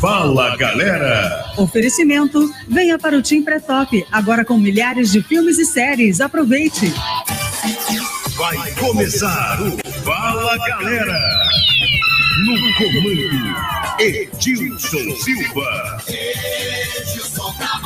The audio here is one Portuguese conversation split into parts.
Fala galera! Oferecimento: venha para o Tim Pré-Top, agora com milhares de filmes e séries. Aproveite! Vai começar o Fala galera! No comando, Edilson Silva. Edilson tá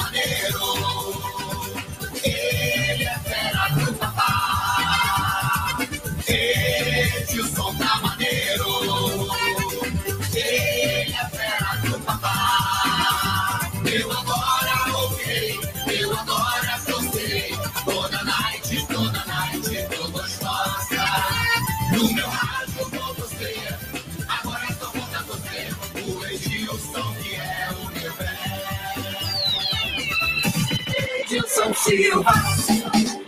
Edilson Silva.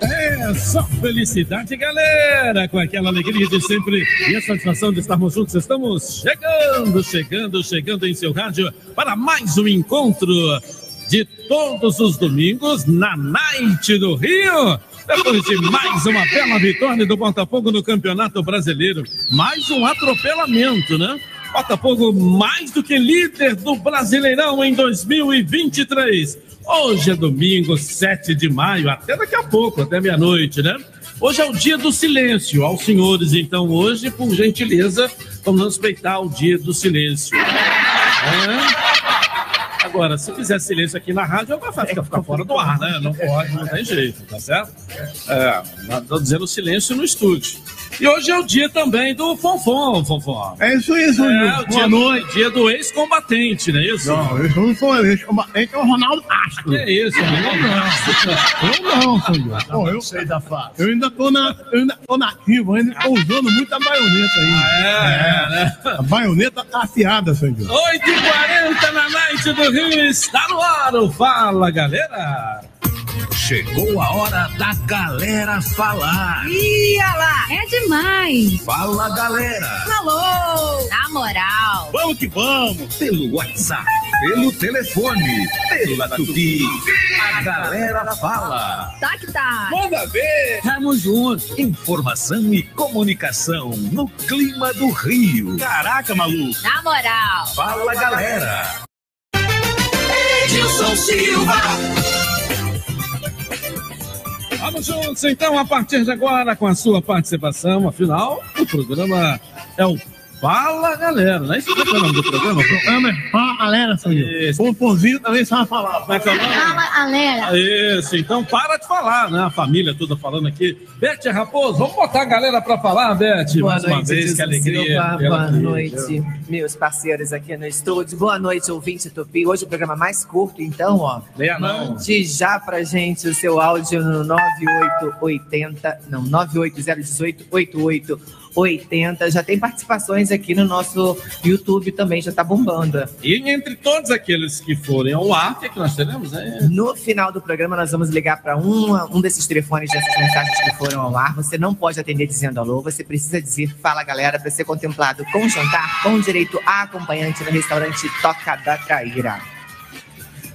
É só felicidade, galera! Com aquela alegria de sempre e a satisfação de estarmos juntos. Estamos chegando, chegando, chegando em seu rádio para mais um encontro de todos os domingos na Night do Rio. Depois de mais uma bela vitória do Botafogo no Campeonato Brasileiro, mais um atropelamento, né? Botafogo mais do que líder do Brasileirão em 2023. Hoje é domingo, 7 de maio, até daqui a pouco, até meia-noite, né? Hoje é o dia do silêncio. Aos senhores, então, hoje, por gentileza, vamos respeitar o dia do silêncio. É? Agora, se fizer silêncio aqui na rádio, vai ficar, ficar fora do ar, né? Não pode, não tem jeito, tá certo? É, estou dizendo silêncio no estúdio. E hoje é o dia também do Fonfon, Fonfon. É isso aí, Sr. É, o Boa dia, noite. dia do ex-combatente, não é isso? Não, eu não sou ex-combatente, é o Ronaldo Castro. Que é isso, amigo? Eu não, senhor. Pô, eu, sei da fase. eu ainda tô na, eu ainda tô nativo, ainda tô usando muita baioneta aí. É, é, né? A baioneta tá afiada, senhor. 8h40 na Night do Rio está no ar. o Fala, galera. Chegou a hora da galera falar. Ia lá, é demais. Fala galera! Falou, na moral. Vamos que vamos. Pelo WhatsApp, pelo telefone, pela Tupi. A galera fala. Tá que tá. Manda ver. Tamo junto. Informação e comunicação no clima do Rio. Caraca, maluco. Na moral. Fala galera! Edilson Silva. Vamos juntos, então, a partir de agora, com a sua participação. Afinal, o programa é o Fala, galera. Não é isso que é o nome do programa? Programa é Fala Galera. Isso. O pãozinho também sabe falar. Como é que é o nome? Fala, galera. Isso, então para de falar, né? A família toda falando aqui. Beth Raposo, vamos botar a galera para falar, Beth. Boa mais noite, uma vez, que alegria. Silva. Boa aqui. noite, meus parceiros aqui no estúdio. Boa noite, ouvinte Tupi. Hoje o programa mais curto, então, ó. Leia não. Mande já pra gente o seu áudio no 9880, não, 98018 8880. Já tem participações aqui no nosso YouTube também, já tá bombando. E entre todos aqueles que forem ao ar, o que, é que nós teremos? É... No final do programa, nós vamos ligar para um, um desses telefones dessas mensagens que foram ao ar. Você não pode atender dizendo alô, você precisa dizer fala galera para ser contemplado com jantar com direito a acompanhante no restaurante Toca da Traíra.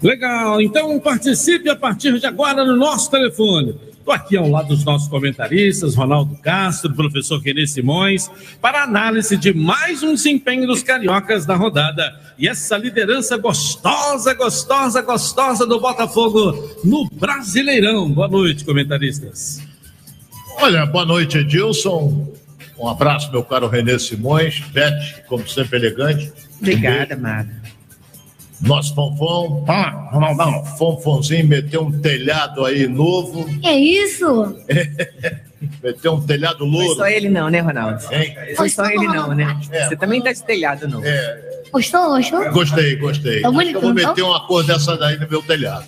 Legal, então participe a partir de agora no nosso telefone. Estou aqui ao lado dos nossos comentaristas, Ronaldo Castro, professor Renê Simões, para análise de mais um desempenho dos cariocas da rodada. E essa liderança gostosa, gostosa, gostosa do Botafogo no Brasileirão. Boa noite, comentaristas. Olha, boa noite, Edilson. Um abraço, meu caro Renê Simões. Beth, como sempre, elegante. Obrigada, Mara. Nosso Fonfon. Fala, Ronaldão. Fonfonzinho meteu um telhado aí novo. Que isso? Meteu um telhado Foi louro. só ele não, né, Ronaldo? Hein? Foi só ele não, né? É. Você também tá de telhado, não. É, Gostou, gostou? gostei, gostei. Tá que eu vou bonito, meter uma cor dessa daí no meu telhado.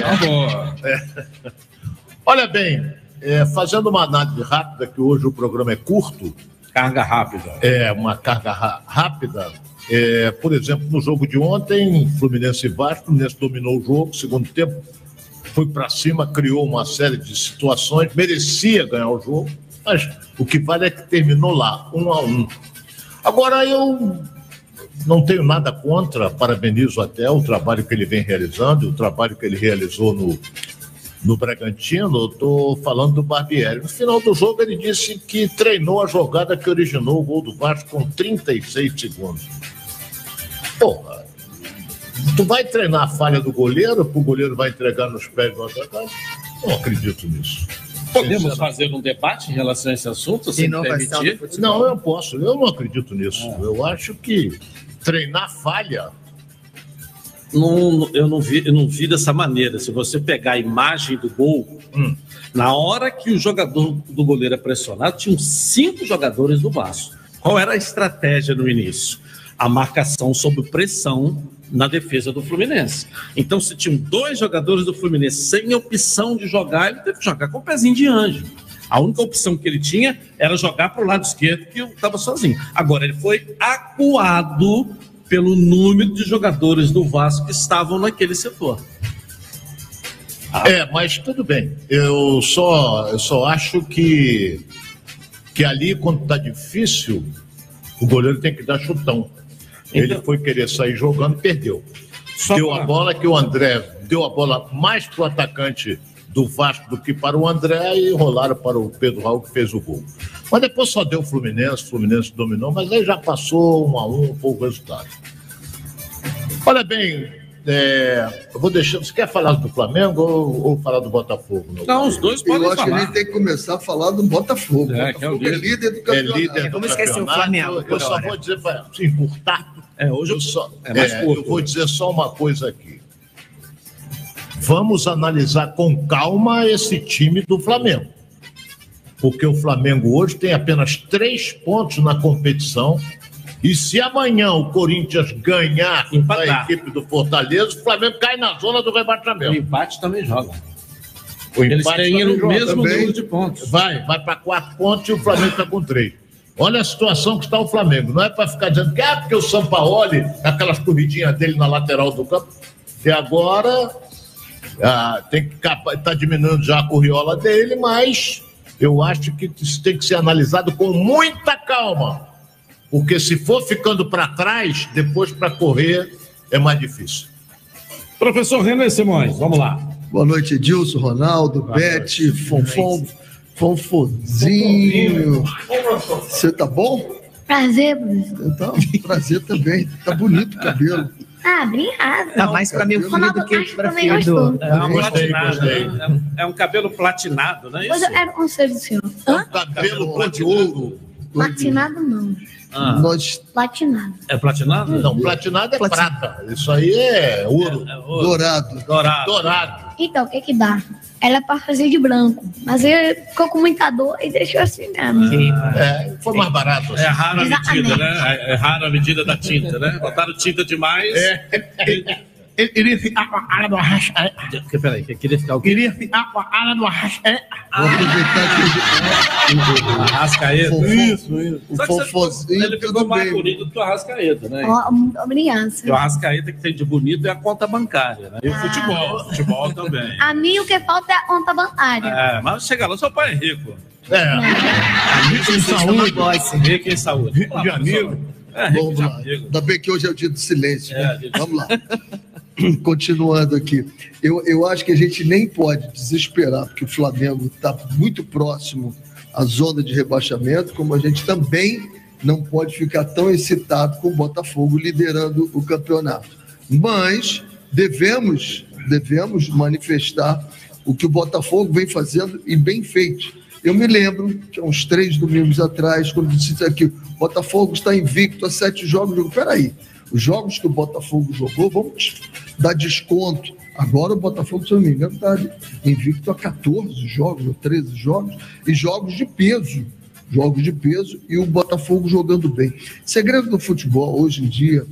Tá bom. Olha bem, é, fazendo uma análise rápida, que hoje o programa é curto, Carga rápida. é uma carga rápida. É, por exemplo, no jogo de ontem, Fluminense e Vasco, Fluminense dominou o jogo, segundo tempo, foi para cima, criou uma série de situações, merecia ganhar o jogo, mas o que vale é que terminou lá, um a um. Agora eu não tenho nada contra, parabenizo até o trabalho que ele vem realizando, o trabalho que ele realizou no, no Bragantino, estou falando do Barbieri. No final do jogo, ele disse que treinou a jogada que originou o gol do Vasco com 36 segundos. Porra, tu vai treinar a falha do goleiro, o goleiro vai entregar nos pés do atacante? Não acredito nisso. Podemos fazer um debate em relação a esse assunto, se permitir? Não, eu posso, eu não acredito nisso. Eu acho que treinar falha. Não, eu, não vi, eu não vi dessa maneira. Se você pegar a imagem do gol, Hum. na hora que o jogador do goleiro é pressionado, tinham cinco jogadores do Vasco. Qual era a estratégia no início? A marcação sob pressão na defesa do Fluminense. Então, se tinham dois jogadores do Fluminense sem opção de jogar, ele teve que jogar com o pezinho de anjo. A única opção que ele tinha era jogar para o lado esquerdo, que estava sozinho. Agora, ele foi acuado pelo número de jogadores do Vasco que estavam naquele setor. É, mas tudo bem. Eu só, eu só acho que, que ali, quando tá difícil, o goleiro tem que dar chutão. Ele foi querer sair jogando, perdeu. Só deu pra- a bola que o André deu a bola mais para o atacante do Vasco do que para o André e rolaram para o Pedro Raul que fez o gol. Mas depois só deu o Fluminense, o Fluminense dominou, mas aí já passou um a um, foi o resultado. Olha bem, é, eu vou deixar. Você quer falar do Flamengo ou, ou falar do Botafogo? Não, os dois Eu podem acho que a falar. gente tem que começar a falar do Botafogo. É, que é o Botafogo é líder. líder do É campeonato. líder do o. Flamengo, Eu só vou dizer para se encurtar. É, hoje Eu, só, é mais é, curto. eu vou dizer só uma coisa aqui. Vamos analisar com calma esse time do Flamengo. Porque o Flamengo hoje tem apenas três pontos na competição. E se amanhã o Corinthians ganhar da Empatar. equipe do Fortaleza, o Flamengo cai na zona do O rebaixamento. empate também joga. O Eles empate têm o mesmo também. número de pontos. Vai, vai para quatro pontos e o Flamengo está com três. Olha a situação que está o Flamengo. Não é para ficar dizendo que é porque o Sampaoli, aquelas corridinhas dele na lateral do campo, e agora ah, tem que está diminuindo já a corriola dele, mas eu acho que isso tem que ser analisado com muita calma. Porque se for ficando para trás, depois para correr é mais difícil. Professor Renan Simões, vamos lá. Boa noite, Edilson, Ronaldo, Bete, Fonfon, Fonfozinho. Você tá bom? Prazer, professor. Então, prazer também. Tá bonito o cabelo. Ah, obrigado. Tá mais pra meu filho do que pra filho. É um Gostei, platinado. gostei. né? É um- É um cabelo platinado, não é isso? eu era o conselho do senhor. Hã? Cabelo cor de ouro. Platinado não. Ah, Nós, Platinado. é platinado? Não, platinado é prata. Isso aí é ouro. É ouro. dourado. Dourado. Dourado. Então, o que que dá? Ela é pra fazer de branco. Mas ele ficou com muita dor e deixou assim mesmo. É, foi mais barato. É rara a medida, né? É, é rara a medida da tinta, né? Botaram tinta demais. É. Ele queria ficar com a cara do Arrascaeta. Que- Peraí, que queria ficar o quê? Queria ficar com a cara do Arrascaeta. Vou aproveitar que Arrascaeta. o Isso, isso. o Só que você- Fonfozinho, ele ficou mais bonito do que o Arrascaeta, né? Muito obrigada. O Arrascaeta que tem de bonito é a conta bancária, né? E o futebol, futebol também. A mim o que falta é a conta bancária. É, mas chega lá, seu pai é rico. É, Rico em saúde. Rico em saúde. Rico de amigo. É, Vamos lá. Ainda bem que hoje é o dia do silêncio. né? É, do Vamos lá. Continuando aqui. Eu, eu acho que a gente nem pode desesperar, porque o Flamengo está muito próximo à zona de rebaixamento, como a gente também não pode ficar tão excitado com o Botafogo liderando o campeonato. Mas devemos, devemos manifestar o que o Botafogo vem fazendo e bem feito. Eu me lembro, que há uns três domingos atrás, quando disse aqui, o Botafogo está invicto a sete jogos. Eu digo, peraí, os jogos que o Botafogo jogou, vamos dar desconto. Agora o Botafogo, se eu não me engano, está invicto a 14 jogos, ou 13 jogos, e jogos de peso. Jogos de peso e o Botafogo jogando bem. Segredo do futebol hoje em dia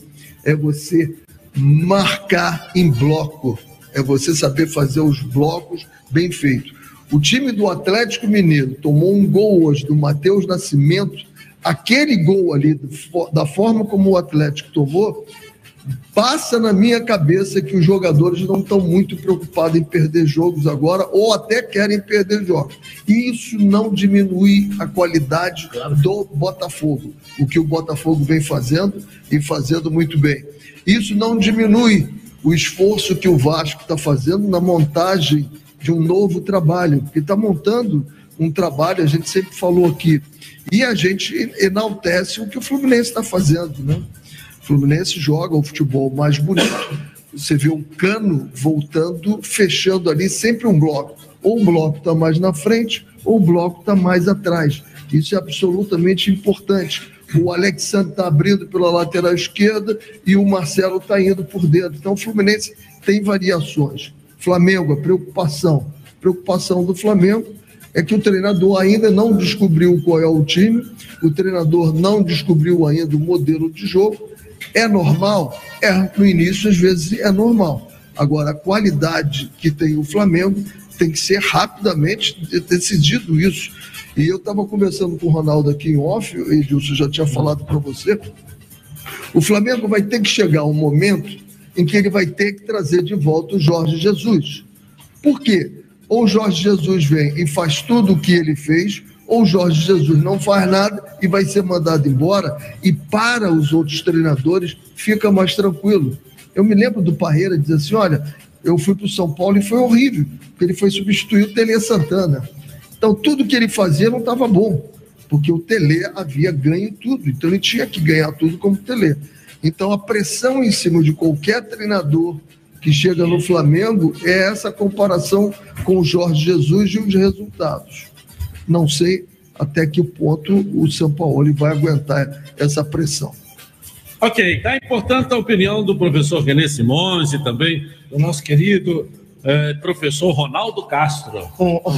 é você marcar em bloco, é você saber fazer os blocos bem feitos. O time do Atlético Mineiro tomou um gol hoje do Matheus Nascimento. Aquele gol ali, da forma como o Atlético tomou, passa na minha cabeça que os jogadores não estão muito preocupados em perder jogos agora, ou até querem perder jogos. E isso não diminui a qualidade do Botafogo, o que o Botafogo vem fazendo e fazendo muito bem. Isso não diminui o esforço que o Vasco está fazendo na montagem de um novo trabalho, porque está montando um trabalho, a gente sempre falou aqui, e a gente enaltece o que o Fluminense está fazendo, né? Fluminense joga o futebol mais bonito. Você vê um cano voltando, fechando ali sempre um bloco. Ou o bloco está mais na frente, ou o bloco está mais atrás. Isso é absolutamente importante. O Alexandre está abrindo pela lateral esquerda e o Marcelo está indo por dentro. Então o Fluminense tem variações. Flamengo, a preocupação. Preocupação do Flamengo é que o treinador ainda não descobriu qual é o time, o treinador não descobriu ainda o modelo de jogo. É normal? É, no início, às vezes, é normal. Agora, a qualidade que tem o Flamengo tem que ser rapidamente decidido isso. E eu estava conversando com o Ronaldo aqui em off, Edilson já tinha falado para você. O Flamengo vai ter que chegar um momento em que ele vai ter que trazer de volta o Jorge Jesus. Por quê? Ou o Jorge Jesus vem e faz tudo o que ele fez, ou Jorge Jesus não faz nada e vai ser mandado embora, e para os outros treinadores fica mais tranquilo. Eu me lembro do Parreira dizer assim: olha, eu fui para o São Paulo e foi horrível, porque ele foi substituir o Tele Santana. Então, tudo que ele fazia não estava bom, porque o Tele havia ganho tudo, então ele tinha que ganhar tudo como Tele. Então, a pressão em cima de qualquer treinador que chega no Flamengo é essa comparação com o Jorge Jesus e os resultados. Não sei até que ponto o São Paulo vai aguentar essa pressão. Ok, está importante a opinião do professor René Simões e também do nosso querido eh, professor Ronaldo Castro.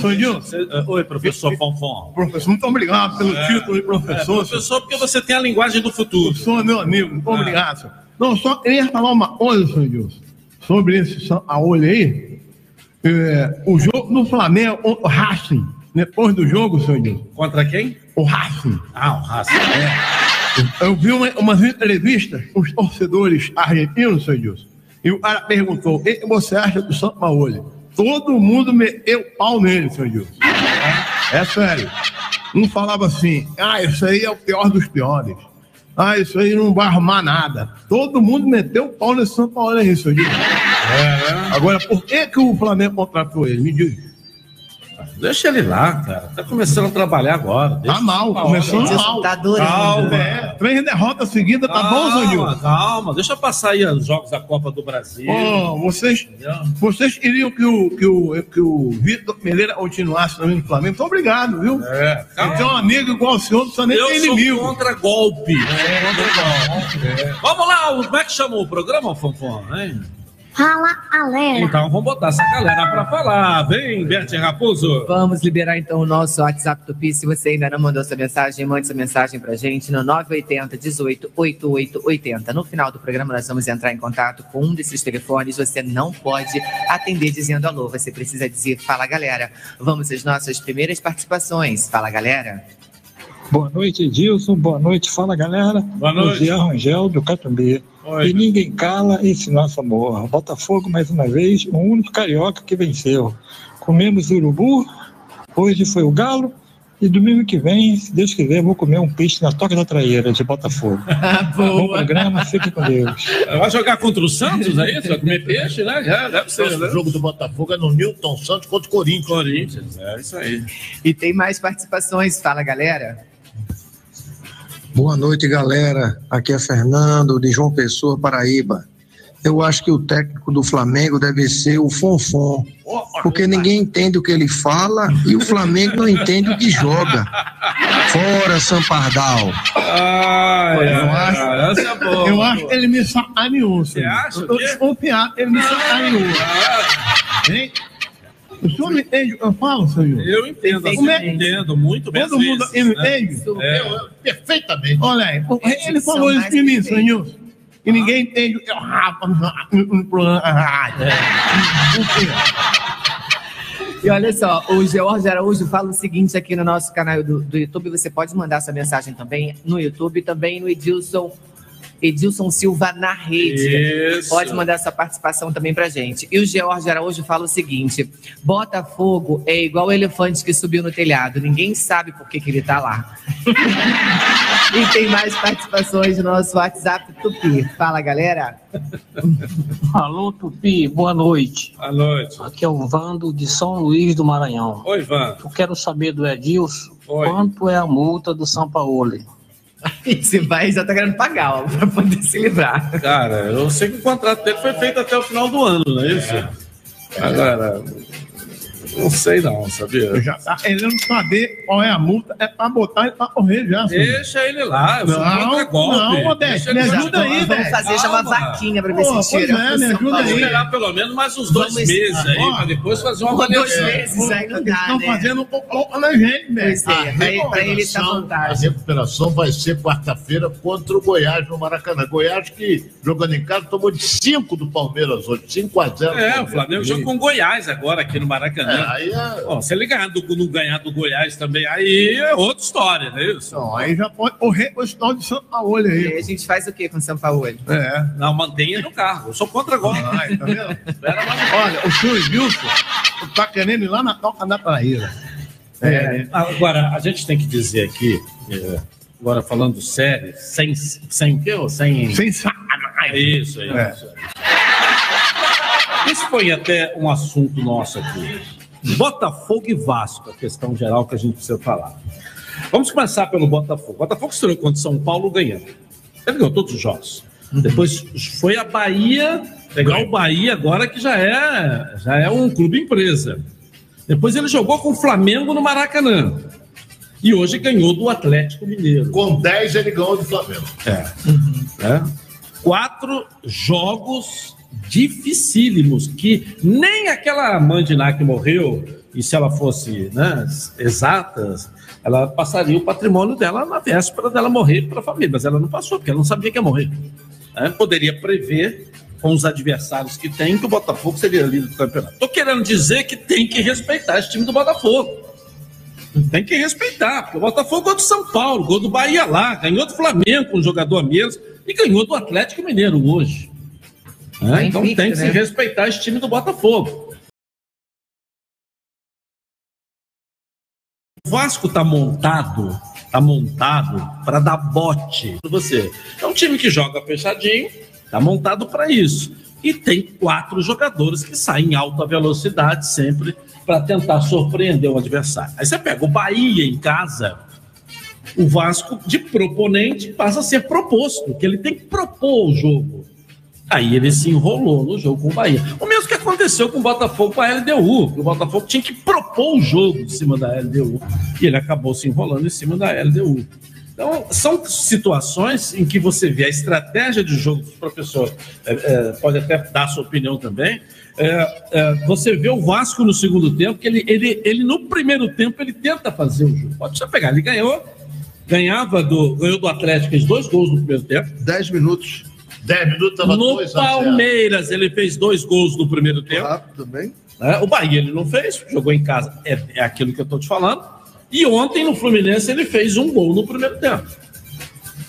Senhor Você- eh, Oi, professor Fonfon. Professor, muito obrigado pelo É. título de professor. É, professor, porque você tem a linguagem do futuro. O senhor é meu amigo, muito Ah. obrigado. senhor. Não, só queria falar uma coisa, senhor Edilson, sobre esse São Paulo aí. É, o jogo do Flamengo, o Racing, depois do jogo, senhor Edilson. Contra quem? O Racing. Ah, o Racing. Eu vi uma, umas entrevistas com os torcedores argentinos, senhor Edilson, e o cara perguntou: o que você acha do São Paulo? Todo mundo meteu pau nele, senhor Edilson. É sério. Um falava assim: ah, isso aí é o pior dos piores. Ah, isso aí não vai arrumar nada. Todo mundo meteu pau nesse São Paulo aí, senhor Edilson. Agora, por que, que o Flamengo contratou ele? Me diz. Deixa ele lá, cara. Tá começando a trabalhar agora. Deixa Tá mal, Deixa- mal. Tá adorando. Calma. É, três derrotas seguidas, tá bom, senhor Calma. Deixa passar aí os jogos da Copa do Brasil. Ó, vocês, Entendeu? vocês queriam que o, que o, que o Vitor Pereira continuasse também no Flamengo? Então, obrigado, viu? É, calma. Então, um amigo igual o senhor, não precisa nem Eu ter sou inimigo. contra golpe. Vamos lá, como é que chamou o programa, Fonfon? Hein? Fala, galera. Então vamos botar essa galera pra falar. Vem, Bert Raposo. Vamos liberar então o nosso WhatsApp Tupi. Se você ainda não mandou sua mensagem, mande sua mensagem pra gente no 980 18 8880. No final do programa, nós vamos entrar em contato com um desses telefones. Você não pode atender dizendo alô. Você precisa dizer fala galera. Vamos às nossas primeiras participações. Fala galera. Boa noite, Edilson. Boa noite, fala galera. Boa noite. José Rangel do Catumbê. Oi. E ninguém cala esse nosso amor. Botafogo, mais uma vez, o único carioca que venceu. Comemos urubu, hoje foi o galo, e domingo que vem, se Deus quiser, vou comer um peixe na Toca da Traíra de Botafogo. Bom programa, fique com Deus. Vai jogar contra o Santos, é isso? Vai comer peixe, né? Já, deve O ser, né? jogo do Botafogo é no Newton Santos contra o Corinthians. Corinthians, é isso aí. E tem mais participações. Fala galera. Boa noite, galera. Aqui é Fernando, de João Pessoa, Paraíba. Eu acho que o técnico do Flamengo deve ser o Fonfon, porque ninguém entende o que ele fala e o Flamengo não entende o que joga. Fora, Sampardal. Ai, Eu acho- ai, essa é boa. Eu acho que ele me sacaneou, senhor. acha Eu tô o quê? desconfiado, ele me sacaneou. Hein? O senhor me entende o que eu falo, senhor? Eu entendo, assim, é- entendo muito bem. Todo mundo vezes, né? entende? É. Perfeitamente. Olha aí, ele falou isso mais de mim, senhor. E ninguém entende eu rapa no programa. E olha só, o George Araújo fala o seguinte aqui no nosso canal do, do YouTube. Você pode mandar sua mensagem também no YouTube, também no Edilson, Edilson Silva na rede. Isso. Pode mandar sua participação também pra gente. E o George Araújo fala o seguinte: Botafogo é igual o elefante que subiu no telhado. Ninguém sabe por que, que ele tá lá. e tem mais participações no nosso WhatsApp Tupi. Fala, galera. Alô, Tupi, boa noite. Boa noite. Aqui é o Vando de São Luís do Maranhão. Oi, Ivan. Eu quero saber do Edilson Oi. quanto é a multa do São Paulo. E se vai, já tá querendo pagar, ó, pra poder se livrar. Cara, eu sei que o contrato dele foi feito até o final do ano, não é isso? Agora, não sei não, sabia? Já tá querendo saber qual é a multa, é pra botar ele pra correr já. Deixa ele lá, eu sou Não, contra golpe. não, Deixa Odete, ele me ajuda aí, Vamos velho. fazer já uma vaquinha pra ver Pô, se pois tira. é, me ajuda aí. esperar pelo menos mais uns dois Vamos- meses aí, Ó, pra depois fazer uma Dois avaliação. meses aí não dá, estão né? fazendo um pouco na gente, velho. Pois é, pra ele- pra ele tá à A recuperação vai ser quarta-feira contra o Goiás no Maracanã. Goiás que, jogando em casa, tomou de 5 do Palmeiras hoje, 5 a 0 É, o Flamengo joga com o Goiás agora aqui no É, Maracanã. Aí é... Bom, se ele ganhar do, não ganhar do Goiás também, aí é outra história, não é isso? Não, aí já pode correr com esse tal de São Paulo E aí. aí a gente faz o que com o São Paulo? É. Não, mantenha no cargo. Eu sou contra golpe. Ai, tá vendo? Olha, o senhor Wilson tá querendo ir lá na toca da traíra. É, agora, a gente tem que dizer aqui, é, agora falando sério, sem, sem o quê? ô? Sem, Sem sacanagem. Isso, é É. isso. Esse foi até um assunto nosso aqui. Botafogo e Vasco, a questão geral que a gente precisa falar. Vamos começar pelo Botafogo. Botafogo estreou contra o São Paulo ganhando. Ele ganhou todos os jogos. Depois foi a Bahia, pegar o Bahia agora que já é, já é um clube empresa. Depois ele jogou com o Flamengo no Maracanã. E hoje ganhou do Atlético Mineiro. Com 10 ele ganhou do Flamengo. É. né? Quatro jogos dificílimos que nem aquela Mandiná que morreu, e se ela fosse né, exata, ela passaria o patrimônio dela na véspera dela morrer para a família, mas ela não passou, porque ela não sabia que ia morrer. né? Poderia prever com os adversários que tem que o Botafogo seria líder do campeonato. Estou querendo dizer que tem que respeitar esse time do Botafogo. Tem que respeitar, porque o Botafogo ganhou do São Paulo, gol do Bahia lá, ganhou do Flamengo um jogador a menos e ganhou do Atlético Mineiro hoje. Né? Então invicto, tem que se né? respeitar esse time do Botafogo. O Vasco tá montado, tá montado para dar bote para você. É um time que joga fechadinho, tá montado para isso. E tem quatro jogadores que saem em alta velocidade sempre para tentar surpreender o adversário. Aí você pega o Bahia em casa, o Vasco de proponente passa a ser proposto, que ele tem que propor o jogo. Aí ele se enrolou no jogo com o Bahia. O mesmo que aconteceu com o Botafogo com a LDU. O Botafogo tinha que propor o jogo em cima da LDU. E ele acabou se enrolando em cima da LDU. Então, são situações em que você vê a estratégia de jogo dos professores, é, é, pode até dar sua opinião também. é, é, você vê o Vasco no segundo tempo, que ele, ele, ele no primeiro tempo ele tenta fazer o jogo. Pode só pegar, ele ganhou, ganhava do, ganhou do Atlético, fez dois gols no primeiro tempo. 10 minutos. 10 minutos tava No 2 a 0. Palmeiras, ele fez dois gols no primeiro tempo. Rápido também. né? O Bahia ele não fez, jogou em casa, é, é aquilo que eu estou te falando. E ontem no Fluminense ele fez um gol no primeiro tempo.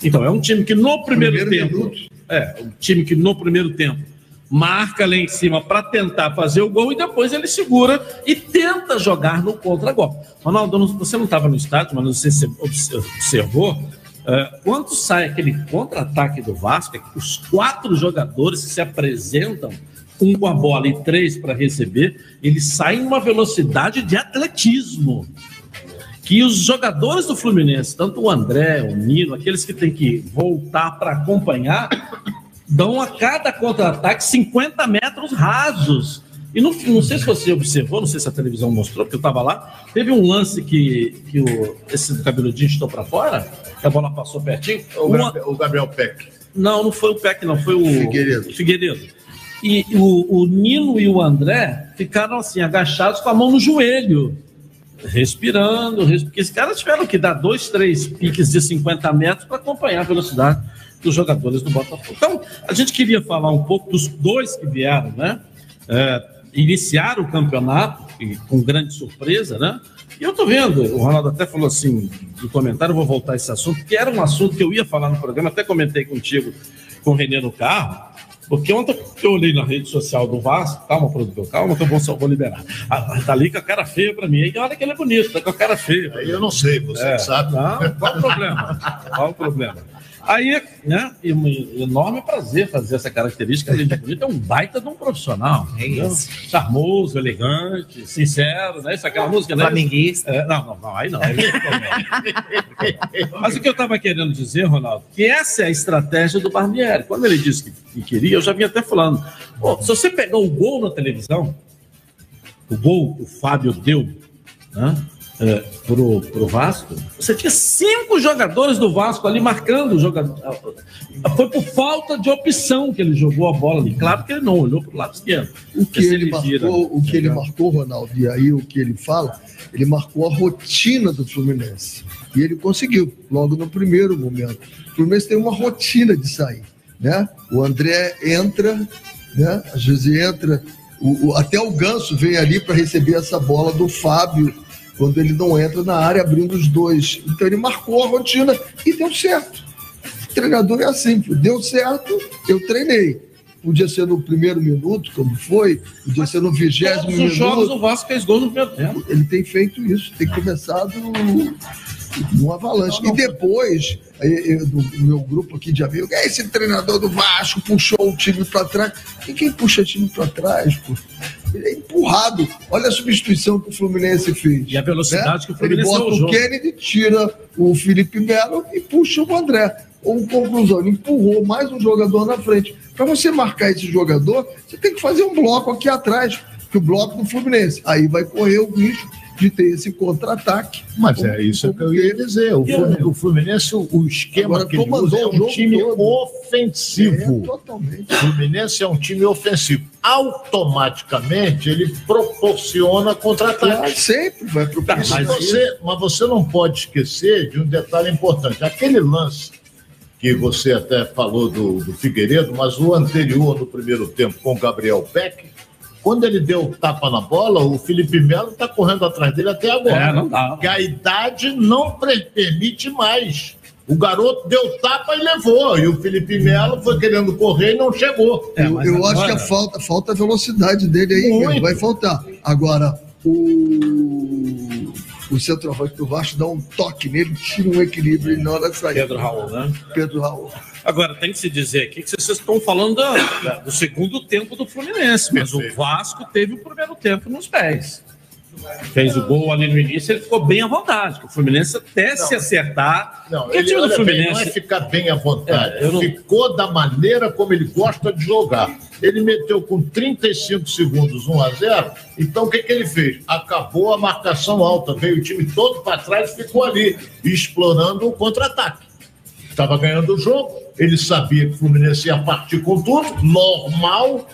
Então é um time que no primeiro, Primeiro tempo, minuto. é um time que no primeiro tempo marca lá em cima para tentar fazer o gol e depois ele segura e tenta jogar no contra-golpe. Ronaldo, não- você não estava no estádio, mas não sei se você obs- observou. É, quando sai aquele contra-ataque do Vasco, é que os quatro jogadores que se apresentam, um com a bola e três para receber, eles saem numa velocidade de atletismo que os jogadores do Fluminense, tanto o André, o Nino, aqueles que têm que voltar para acompanhar, dão a cada contra-ataque 50 metros rasos. E não, não sei se você observou, não sei se a televisão mostrou, porque eu estava lá. Teve um lance que, que o, esse do cabeludinho estou para fora, que a bola passou pertinho. O, Uma- Gabriel, o Gabriel Peck. não, não foi o Peck, não, foi o Figueiredo. Figueiredo. E o, o Nino e o André ficaram assim, agachados com a mão no joelho, respirando, res- porque esses caras tiveram que dar dois, três piques de 50 metros para acompanhar a velocidade dos jogadores do Botafogo. Então, a gente queria falar um pouco dos dois que vieram, né? É, iniciaram o campeonato, e com grande surpresa, né? E eu tô vendo, o Ronaldo até falou assim, no comentário, eu vou voltar a esse assunto, que era um assunto que eu ia falar no programa, até comentei contigo, com o Renê no carro, porque ontem eu olhei na rede social do Vasco, calma, produtor, calma, que eu vou, só vou liberar. Ah, Tá ali com a cara feia pra mim, e olha que ele é bonito, tá com a cara feia. Aí eu não sei, você É, sabe. Não, qual o problema? Qual o problema? Aí, né, e um enorme prazer fazer essa característica. Além de bonito, é um baita de um profissional. É isso. Charmoso, elegante, sincero, né? Isso é aquela música, né? Flamenguista. É, não, não, não, aí não. Aí. Mas o que eu estava querendo dizer, Ronaldo, que essa é a estratégia do Barbieri. Quando ele disse que, que queria, eu já vinha até falando. Pô, se você pegar o gol na televisão, o gol que o Fábio deu, né? É, pro, pro Vasco, você tinha cinco jogadores do Vasco ali marcando o jogador. Foi por falta de opção que ele jogou a bola ali. Claro que ele não olhou pro lado esquerdo. O que ele gira- marcou, o que ele marcou, Ronaldo, e aí o que ele fala, ele marcou a rotina do Fluminense. E ele conseguiu, logo no primeiro momento. O Fluminense tem uma rotina de sair, né? O André entra, né? Às vezes entra, o- o- até o Ganso vem ali para receber essa bola do Fábio quando ele não entra na área abrindo os dois. Então ele marcou a rotina e deu certo. O treinador é assim, deu certo, eu treinei. Podia ser no primeiro minuto, como foi, podia ser no vigésimo minuto. os jogos o Vasco fez gol no primeiro tempo. Ele tem feito isso, tem começado no avalanche. E depois, eu, do, meu grupo aqui de amigos, "É, esse treinador do Vasco puxou o time para trás. E quem puxa time para trás, pô? Ele é empurrado. Olha a substituição que o Fluminense fez. E a velocidade que o Fluminense Ele bota o jogo. Kennedy, tira o Felipe Melo e puxa o André. Ou conclusão, ele empurrou mais um jogador na frente. Para você marcar esse jogador, você tem que fazer um bloco aqui atrás, que o bloco do Fluminense. Aí vai correr o risco de ter esse contra-ataque. Mas é isso que eu ia dizer. O Fluminense, o, Fluminense, o- o esquema Agora, que ele usa é o um time todo. ofensivo. É, totalmente. O Fluminense é um time ofensivo. Automaticamente ele proporciona contra-ataque. Claro, sempre vai pro Mas você, mas você não pode esquecer de um detalhe importante. Aquele lance que você até falou do, do Figueiredo, mas o anterior, no primeiro tempo, com o Gabriel Peck, quando ele deu o tapa na bola, o Felipe Melo está correndo atrás dele até agora. É, não dá. Porque a idade não permite mais. O garoto deu tapa e levou. E o Felipe Melo foi querendo correr e não chegou. eu eu acho que a falta, falta a velocidade dele aí, vai faltar. Agora, o, o centroavante do Vasco dá um toque nele, tira um equilíbrio na hora de sair. Pedro Raul, né? Pedro Raul. Agora, tem que se dizer aqui que vocês estão falando da- do segundo tempo do Fluminense, mas o Vasco teve o primeiro tempo nos pés. Fez o gol ali no início, ele ficou bem à vontade. O Fluminense até se acertar. Não, ele, time do olha bem, Fluminense. não é ficar bem à vontade. É, não- Ficou da maneira como ele gosta de jogar. Ele meteu com 35 segundos 1 a 0 Então o que, que ele fez? Acabou a marcação alta. Veio o time todo para trás e ficou ali, explorando o contra-ataque. Estava ganhando o jogo. Ele sabia que o Fluminense ia partir com tudo, normal.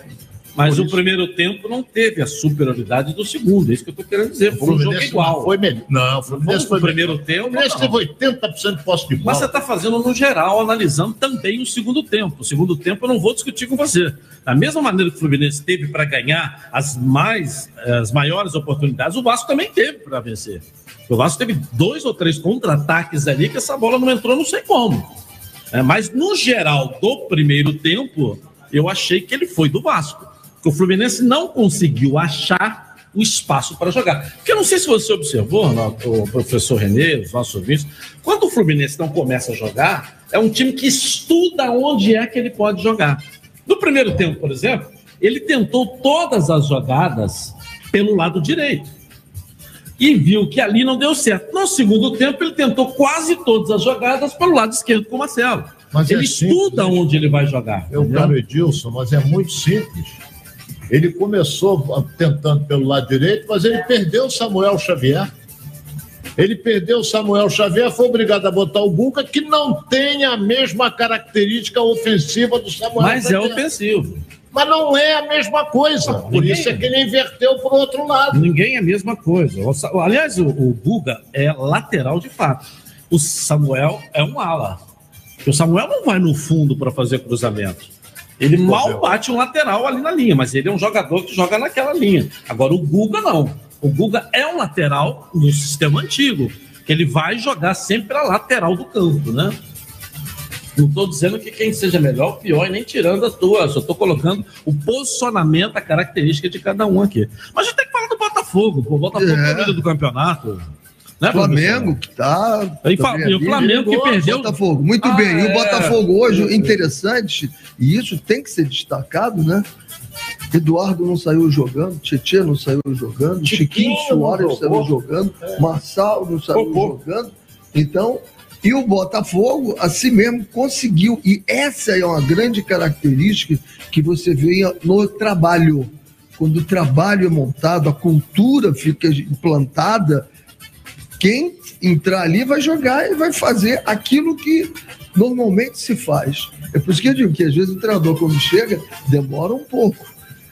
Mas o primeiro tempo não teve a superioridade do segundo. É isso que eu estou querendo dizer. Foi um jogo igual. foi melhor. Não, o Fluminense foi primeiro tempo. O Fluminense teve 80% de posse de bola. Mas você está fazendo no geral, analisando também o segundo tempo. O segundo tempo eu não vou discutir com você. Da mesma maneira que o Fluminense teve para ganhar as mais as maiores oportunidades, o Vasco também teve para vencer. O Vasco teve dois ou três contra-ataques ali que essa bola não entrou, não sei como. É, mas no geral do primeiro tempo, eu achei que ele foi do Vasco. Que o Fluminense não conseguiu achar o espaço para jogar. Porque eu não sei se você observou, o professor Renê, os nossos ouvintes, quando o Fluminense não começa a jogar, é um time que estuda onde é que ele pode jogar. No primeiro tempo, por exemplo, ele tentou todas as jogadas pelo lado direito. E viu que ali não deu certo. No segundo tempo, ele tentou quase todas as jogadas pelo lado esquerdo com o Marcelo. Mas ele é estuda onde ele vai jogar. É o entendeu? Edilson, mas é muito simples. Ele começou tentando pelo lado direito, mas ele perdeu o Samuel Xavier. Ele perdeu o Samuel Xavier, foi obrigado a botar o Guga, que não tem a mesma característica ofensiva do Samuel Mas é Xavier. ofensivo. Mas não é a mesma coisa. Por ninguém- isso é que ele inverteu para o outro lado. Ninguém é a mesma coisa. Aliás, o, o Guga é lateral de fato. O Samuel é um ala. O Samuel não vai no fundo para fazer cruzamento. Ele mal bate um lateral ali na linha, mas ele é um jogador que joga naquela linha. Agora, o Guga não. O Guga é um lateral no sistema antigo, que ele vai jogar sempre a lateral do campo, né? Não estou dizendo que quem seja melhor ou pior, e nem tirando a tua. Só estou colocando o posicionamento, a característica de cada um aqui. Mas a gente tem que falar do Botafogo. Pô, o Botafogo é o líder do campeonato. Né, Flamengo que tá. E fa- e o Flamengo que perdeu- Botafogo. Muito Ah, bem. E o é. Botafogo hoje, interessante, e isso tem que ser destacado, né? Eduardo não saiu jogando, Tietchan não saiu jogando, Chiquinho Soares não saiu jogando, Marçal não saiu jogando. Então, e o Botafogo, assim mesmo, conseguiu. E essa é uma grande característica que você vê no trabalho. Quando o trabalho é montado, a cultura fica implantada, quem entrar ali vai jogar e vai fazer aquilo que normalmente se faz. É por isso que eu digo que às vezes o treinador, quando chega, demora um pouco.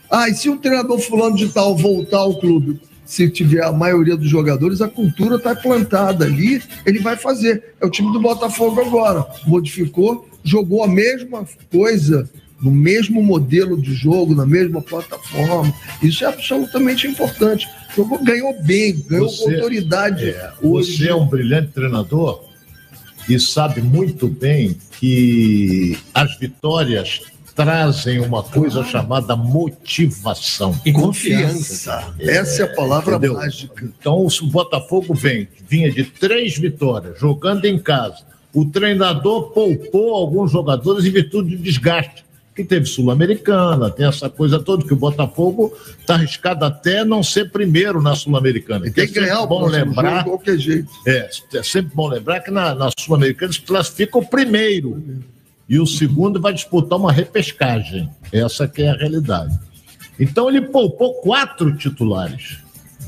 Ah, e se o treinador fulano de tal voltar ao clube, se tiver a maioria dos jogadores, a cultura está plantada ali, ele vai fazer. É o time do Botafogo agora. Modificou, jogou a mesma coisa, no mesmo modelo de jogo, na mesma plataforma. Isso é absolutamente importante. Jogou, ganhou bem, ganhou com autoridade. é, você é um brilhante treinador e sabe muito bem que as vitórias trazem uma coisa chamada motivação. E confiança. Essa é a palavra Entendeu? mágica. Então, o Botafogo vem, vinha de três vitórias, jogando em casa, o treinador poupou alguns jogadores em virtude do desgaste. Que teve Sul-Americana, tem essa coisa toda, que o Botafogo está arriscado até não ser primeiro na Sul-Americana. Tem que ganhar o bom lembrar. de qualquer jeito. É, é sempre bom lembrar que na, na Sul-Americana se classifica o primeiro. E o segundo vai disputar uma repescagem. Essa que é a realidade. Então ele poupou quatro titulares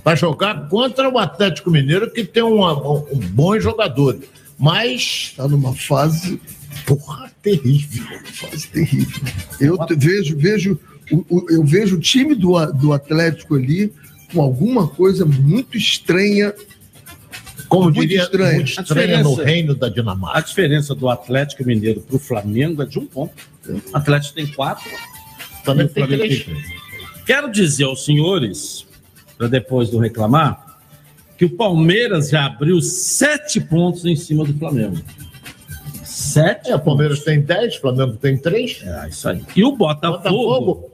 para jogar contra o Atlético Mineiro, que tem um, um, um bom jogador. Mas. Está numa fase. Porra, terrível. Fase terrível. Eu vejo, vejo, o- o- eu vejo o time do, do Atlético ali com alguma coisa muito estranha. Como muito diria, estranha. muito estranha no reino da Dinamarca. A diferença do Atlético Mineiro para o Flamengo é de um ponto. O Atlético tem quatro. Tem Flamengo três. tem três. Quero dizer aos senhores, para depois do reclamar, que o Palmeiras já abriu sete pontos em cima do Flamengo. Sete? É, o Palmeiras tem 10, o Flamengo tem 3. É, isso aí. E o Botafogo?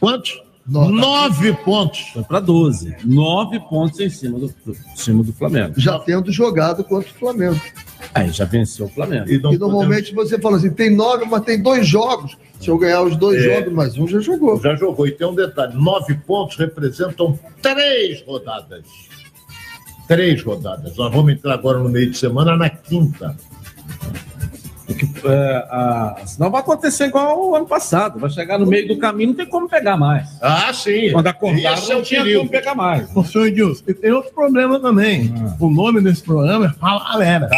Quantos? Nove pontos. Foi para 12. Nove pontos em cima do, em cima do Flamengo. Já tendo jogado contra o Flamengo. Aí já venceu o Flamengo. E, normalmente você fala assim: tem nove, mas tem dois jogos. Se eu ganhar os dois É. jogos, mais um já jogou. Já jogou. E tem um detalhe: nove pontos representam três rodadas. Três rodadas. Nós vamos entrar agora no meio de semana, na quinta. É, a- senão vai acontecer igual o ano passado. Vai chegar no meio do caminho, não tem como pegar mais. Ah, sim. Quando acordar, é não o tinha perigo. como pegar mais. Ô, senhor Edilson, e tem outro problema também. O nome desse programa é Fala Galera.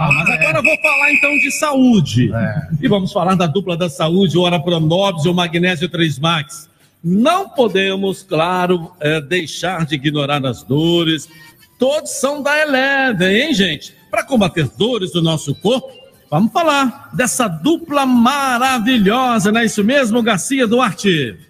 Ah, mas agora eu vou falar então de saúde. E vamos falar da dupla da saúde, o Ora Pronobis e o Magnésio 3 Max. Não podemos, claro, eh, deixar de ignorar as dores. Todos são da Eleven, hein, gente? Para combater dores do nosso corpo, vamos falar dessa dupla maravilhosa, não é isso mesmo, Garcia Duarte?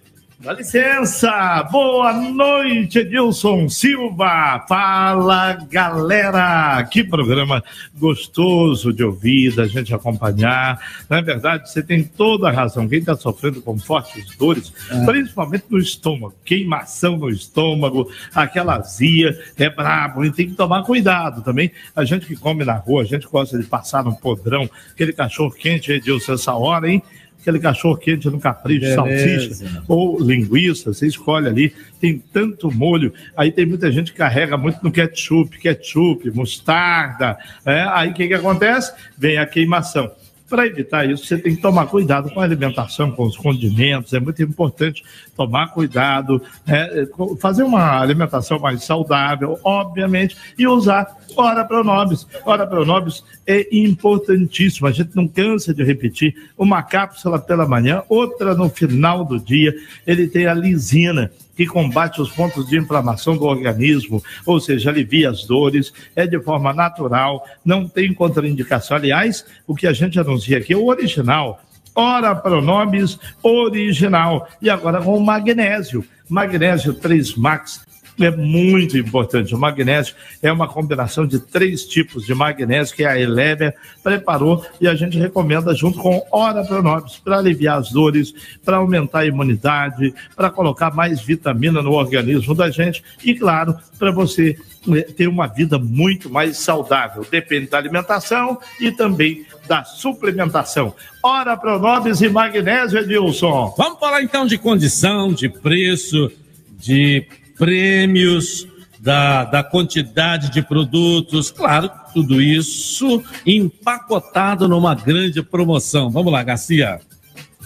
Dá licença, boa noite, Edilson Silva. Fala, galera. Que programa gostoso de ouvir, da gente acompanhar. Na verdade, você tem toda a razão. Quem está sofrendo com fortes dores, É. principalmente no estômago, queimação no estômago, aquela azia, é brabo. E tem que tomar cuidado também. A gente que come na rua, a gente gosta de passar no podrão, aquele cachorro quente, Edilson, essa hora, hein? Aquele cachorro quente no capricho, Beleza. salsicha ou linguiça, você escolhe ali, tem tanto molho. Aí tem muita gente que carrega muito no ketchup, ketchup, mostarda. é, Aí o que, que acontece? Vem a queimação. Para evitar isso, você tem que tomar cuidado com a alimentação, com os condimentos. É muito importante tomar cuidado, é, com- fazer uma alimentação mais saudável, obviamente, e usar Ora Pronobis. Ora Pronobis é importantíssimo. A gente não cansa de repetir. Uma cápsula pela manhã, outra no final do dia. Ele tem a lisina que combate os pontos de inflamação do organismo, ou seja, alivia as dores, é de forma natural, não tem contraindicação. Aliás, o que a gente anuncia aqui é o original. Ora Pronobis original. E agora com o magnésio. Magnésio 3 Max é muito importante. O magnésio é uma combinação de três tipos de magnésio que a Elever preparou e a gente recomenda junto com Ora Pronobis para aliviar as dores, para aumentar a imunidade, para colocar mais vitamina no organismo da gente e, claro, para você eh, ter uma vida muito mais saudável. Depende da alimentação e também da suplementação. Ora Pronobis e magnésio, Edilson. Vamos falar então de condição, de preço, de prêmios, da, da quantidade de produtos, claro, tudo isso empacotado numa grande promoção. Vamos lá, Garcia.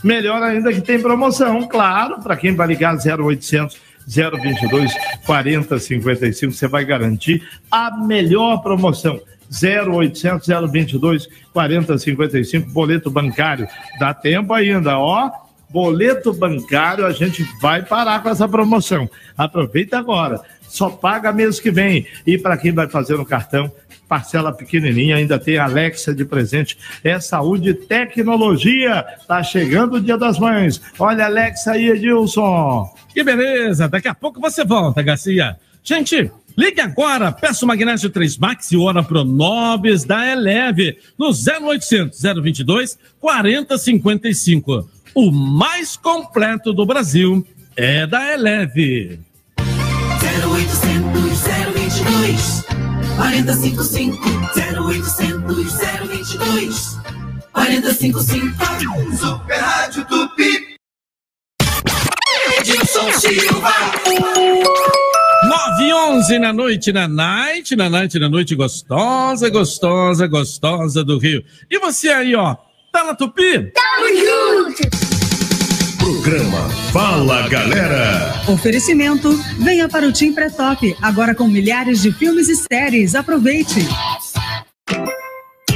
Melhor ainda que tem promoção, claro, para quem vai ligar 0800 022 4055, você vai garantir a melhor promoção. 0800 022 4055, boleto bancário. Dá tempo ainda, ó. Boleto bancário, a gente vai parar com essa promoção. Aproveita agora. Só paga mês que vem. E para quem vai fazer no cartão, parcela pequenininha, ainda tem Alexa de presente. É saúde e tecnologia. Tá chegando o Dia das Mães. Olha, Alexa aí, Edilson. Que beleza! Daqui a pouco você volta, Garcia. Gente, ligue agora, peça o Magnésio 3 Max e Ora Pronobis da Eleve no 0800 022 4055. O mais completo do Brasil é da Eleve. 0800 022 4055 0800 022 4055 Super Rádio Tupi Edilson Silva 9 e 11 na noite, na night, na night, na noite gostosa, gostosa, gostosa do Rio. E você aí, ó, tá na Tupi? Tamo junto Programa Fala Galera. Oferecimento. Venha para o Tim Pré-Top, agora com milhares de filmes e séries. Aproveite.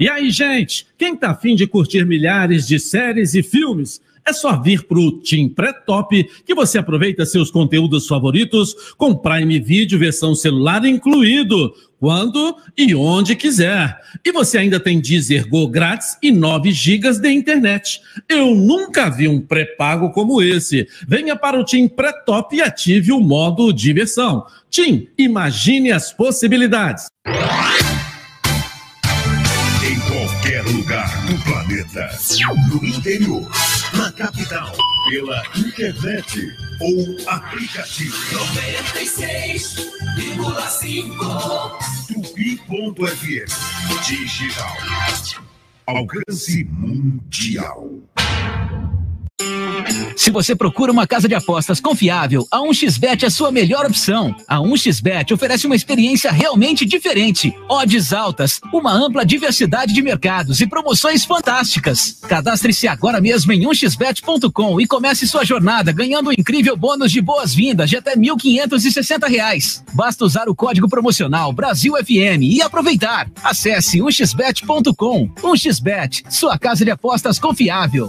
E aí, gente, quem tá afim de curtir milhares de séries e filmes? É só vir pro Team Pré-Top que você aproveita seus conteúdos favoritos com Prime Video versão celular incluído, quando e onde quiser. E você ainda tem Deezer Go grátis e 9 GB de internet. Eu nunca vi um pré-pago como esse. Venha para o Team Pré-Top e ative o modo diversão. Team, imagine as possibilidades. Lugar do planeta. No interior, na capital, pela internet ou aplicativo. 96,5 Tupi.fm Digital. Alcance mundial. Se você procura uma casa de apostas confiável, a 1xBet é a sua melhor opção. A 1xBet oferece uma experiência realmente diferente. Odds altas, uma ampla diversidade de mercados e promoções fantásticas. Cadastre-se agora mesmo em 1xBet.com e comece sua jornada ganhando um incrível bônus de boas-vindas de até 1.560 reais. Basta usar o código promocional BrasilFM e aproveitar. Acesse 1xBet.com. 1xBet, sua casa de apostas confiável.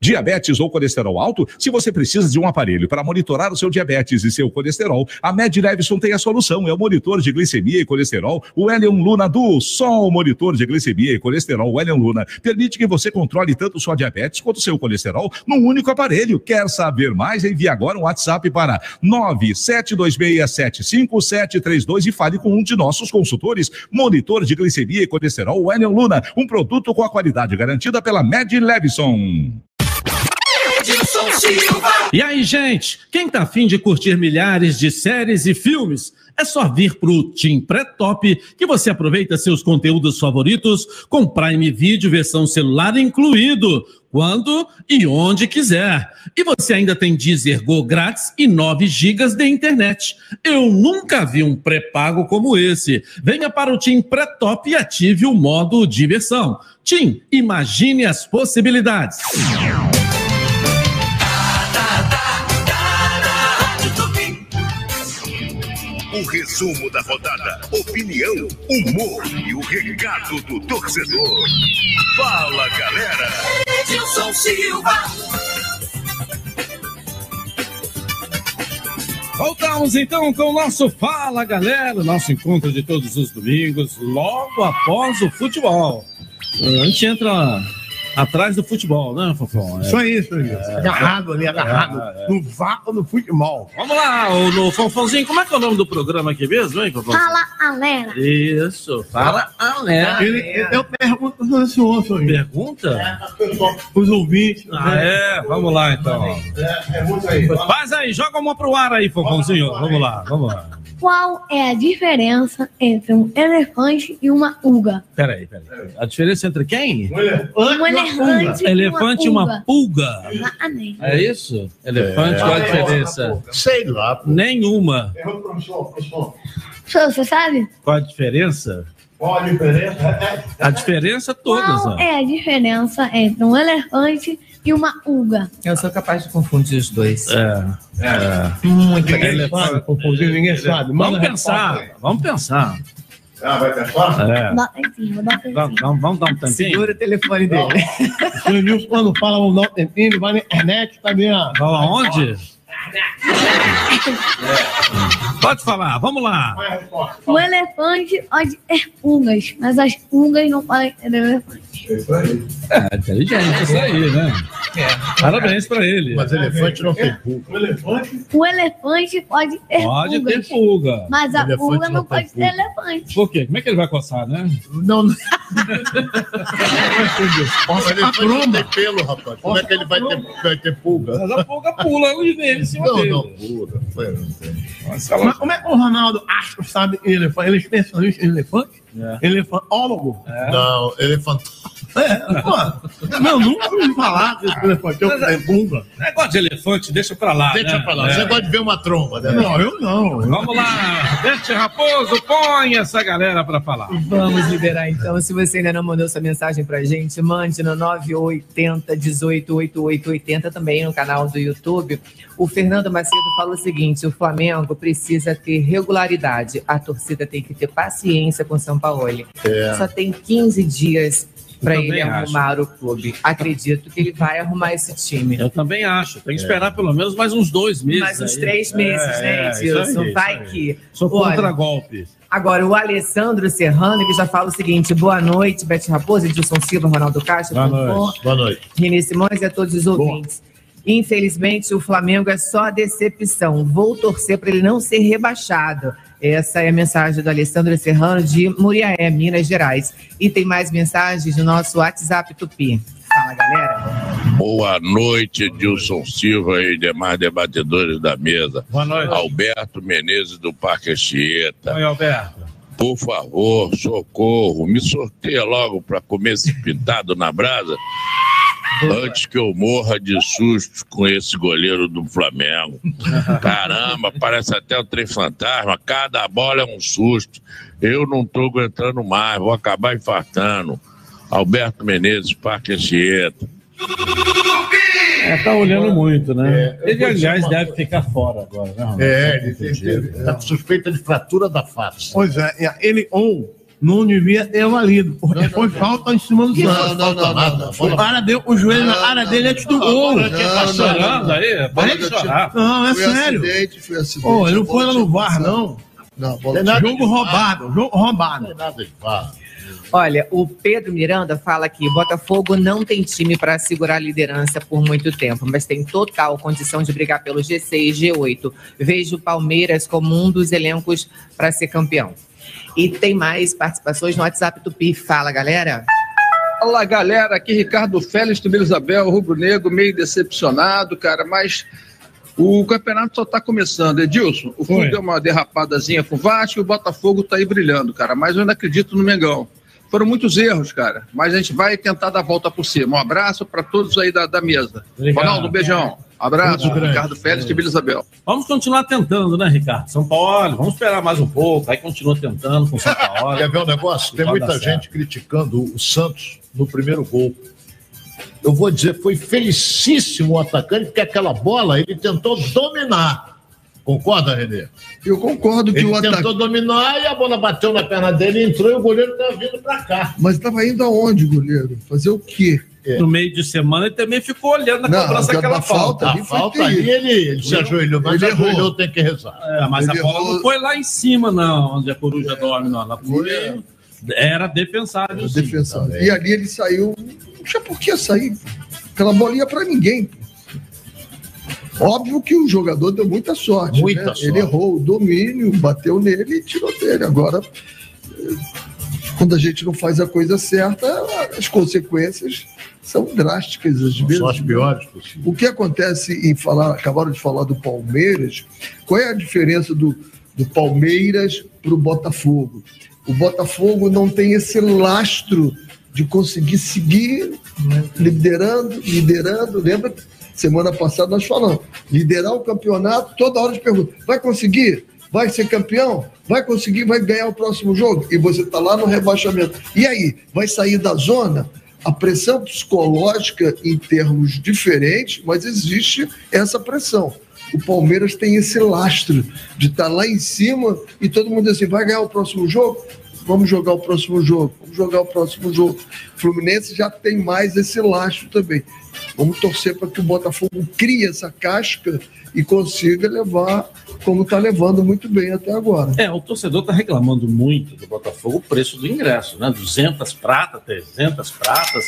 Diabetes ou colesterol alto? Se você precisa de um aparelho para monitorar o seu diabetes e seu colesterol, a Med Levison tem a solução. É o monitor de glicemia e colesterol, o Helion Luna Duo. Só o monitor de glicemia e colesterol, o Helion Luna, permite que você controle tanto sua diabetes quanto seu colesterol num único aparelho. Quer saber mais? Envie agora um WhatsApp para 972675732 e fale com um de nossos consultores. Monitor de glicemia e colesterol, o Helion Luna, um produto com a qualidade garantida pela Med Silva. E aí, gente, quem tá afim de curtir milhares de séries e filmes, é só vir pro Team Pré-Top que você aproveita seus conteúdos favoritos com Prime Video versão celular incluído, quando e onde quiser. E você ainda tem Deezer Go grátis e 9 gigas de internet. Eu nunca vi um pré-pago como esse. Venha para o Team Pré-Top e ative o modo diversão. Team, imagine as possibilidades. O resumo da rodada, opinião, humor e o recado do torcedor. Fala, galera! Edilson Silva. Voltamos então com o nosso Fala Galera, nosso encontro de todos os domingos, logo após o futebol. A gente entra atrás do futebol, né, Fofão? Isso aí, isso aí. Agarrado ali, agarrado. No vácuo do futebol. Vamos lá, o, no Fofãozinho, como é que é o nome do programa aqui mesmo, hein, Fofãozinho? Fala, galera. Isso, fala Galera. Ele, ele- eu pergunto para o senhor, senhor. Pergunta? Os ouvintes. Ah, é? Vamos lá, então. Pergunta aí. Faz aí, joga uma pro ar aí, Fofãozinho. Vamos lá, vamos lá. Qual é a diferença entre um elefante e uma uga? Peraí, peraí. A diferença entre quem? Um elefante, Elefante e uma pulga. Exatamente. É isso? Elefante, qual a diferença? Sei lá. Nenhuma. Professor, você sabe? Qual a diferença? Qual a diferença? A diferença todas, Qual ó. é a diferença entre um elefante e uma uga? Eu sou capaz de confundir os dois. É. é. Muito sabe, confundir, ninguém sabe. Manda Vamos pensar, aí. vamos pensar. Ah, vai pensar? É. Dá um tempinho, vou dar um tempinho. Vamos, vamos, vamos dar um tempinho? Segura o telefone dele. O Nilson, quando fala um não tempinho, ele vai na internet, tá vendo? Vamos aonde? Pode falar, vamos lá. O elefante pode ter pulgas, mas as pulgas não podem ter elefante. É, inteligente isso aí, né? Parabéns pra ele. Mas elefante não tem pulga. O elefante? O elefante pode ter Pode pulgas, ter pulga. mas a pulga não não pode ter elefante. Por quê? Como é que ele vai coçar, né? Não, não. Elefante não tem pelo, rapaz. Como é que ele vai ter, vai ter pulga? Mas a pulga pula nele em cima Não, dele. não, não Mas como é que o Ronaldo que sabe elefante? Ele é especialista em elefante? É. Elefantólogo? Não, elefante. É, pô. Não, nunca ouvi falar desse elefante. Eu tenho bunda. Negócio de elefante, deixa pra lá. Deixa né? pra lá. É. Você gosta de ver uma tromba, né? Não, eu não. Vamos lá, Bete Raposo, põe essa galera pra falar. Vamos liberar então. Se você ainda não mandou sua mensagem pra gente, mande no 980 18 8880 também no canal do YouTube. O Fernando Macedo fala o seguinte: o Flamengo precisa ter regularidade. A torcida tem que ter paciência com o São Paulo. É. Só tem 15 dias para ele arrumar o clube. Acredito que ele vai arrumar esse time. Eu também acho. Tem que esperar pelo menos mais uns dois meses. Mais uns aí. três meses, É, né, isso aí, Edilson? isso Vai que. Sou contra golpe. Agora, o Alessandro Serrano, ele já fala o seguinte: boa noite, Bete Raposo, Edilson Silva, Ronaldo Castro, Boa noite. Boa noite. Renê Simões e a todos os ouvintes. Infelizmente, o Flamengo é só decepção. Vou torcer para ele não ser rebaixado. Essa é a mensagem do Alessandro Serrano de Muriaé, Minas Gerais. E tem mais mensagens no nosso WhatsApp Tupi. Fala, galera. Boa noite, Edilson Silva e demais debatedores da mesa. Boa noite. Alberto Menezes do Parque Anchieta. Oi, Alberto. Por favor, socorro, me sorteia logo para comer esse pintado na brasa antes que eu morra de susto com esse goleiro do Flamengo. Caramba, parece até o trem fantasma, cada bola é um susto. Eu não tô aguentando mais, vou acabar infartando. Alberto Menezes, Parque Anchieta. É, tá olhando muito, né? É, Ele, aliás, deve ficar fora agora, né, Ronaldo? É, ele teve- teve- tá com suspeita de fratura da face. Pois é, e ele ou não devia ter valido, porque foi falta em cima do Não, Santos. não, não, não, não. O cara deu o joelho na área dele antes do gol. Agora quem tá chorando aí, para de chorar. Não, é Foi sério. acidente, foi acidente. Ele não foi lá no VAR, não. Não, nada Jogo roubado, jogo roubado. Não tem nada de VAR. Olha, o Pedro Miranda fala que Botafogo não tem time para segurar a liderança por muito tempo, mas tem total condição de brigar pelo G6 e G8. Vejo o Palmeiras como um dos elencos para ser campeão. E tem mais participações no WhatsApp do PI. Fala, galera. Fala galera, aqui Ricardo Félix do Isabel, Rubro Negro, meio decepcionado, cara, mas o campeonato só tá começando. Edilson, o Oi. deu uma derrapadazinha com o Vasco e o Botafogo tá aí brilhando, cara, mas eu ainda acredito no Mengão. Foram muitos erros, cara, mas a gente vai tentar dar a volta por cima. Um abraço para todos aí da, da mesa. Obrigado. Ronaldo, um beijão. Abraço. Ricardo Félix de Vila Isabel. Vamos continuar tentando, né, Ricardo? São Paulo, vamos esperar mais um pouco, aí continua tentando com São Paulo. Quer ver um negócio? Tem muita certo. gente criticando o Santos no primeiro gol. Eu vou dizer, foi felicíssimo o atacante, porque aquela bola ele tentou dominar. Concorda, Renê? Eu concordo que ele o tentou atacante. dominar e a bola bateu na perna dele, entrou e o goleiro estava vindo para cá. Mas estava indo aonde, goleiro? Fazer o quê? No meio de semana ele também ficou olhando a cobrança aquela daquela falta. falta A falta ali, ele, ele se ajoelhou, mas Ele ajoelhou, errou. tem que rezar. É, mas Ele a bola errou. não foi lá em cima, não, onde a coruja dorme, não. Ela foi. Era defensável. sim. defensável. E ali ele saiu. Não tinha por que sair. Aquela bolinha para ninguém. pô. Óbvio que o jogador deu muita sorte. Muita né? sorte. Ele errou o domínio, bateu nele e tirou dele. Agora, quando a gente não faz a coisa certa, as consequências são drásticas às vezes. São as piores possíveis. O que acontece em falar, acabaram de falar do Palmeiras, qual é a diferença do, do Palmeiras para o Botafogo? O Botafogo não tem esse lastro de conseguir seguir liderando, liderando. Lembra? Semana passada nós falamos, liderar o campeonato, toda hora gente pergunta, vai conseguir? Vai ser campeão? Vai conseguir? Vai ganhar o próximo jogo? E você está lá no rebaixamento. E aí, vai sair da zona? A pressão psicológica em termos diferentes, mas existe essa pressão. O Palmeiras tem esse lastro de estar lá em cima e todo mundo assim: vai ganhar o próximo jogo? Vamos jogar o próximo jogo, vamos jogar o próximo jogo. O Fluminense já tem mais esse lastro também. Vamos torcer para que o Botafogo crie essa casca e consiga levar como está levando muito bem até agora. É, o torcedor está reclamando muito do Botafogo o preço do ingresso, né? 200 pratas, 300 pratas.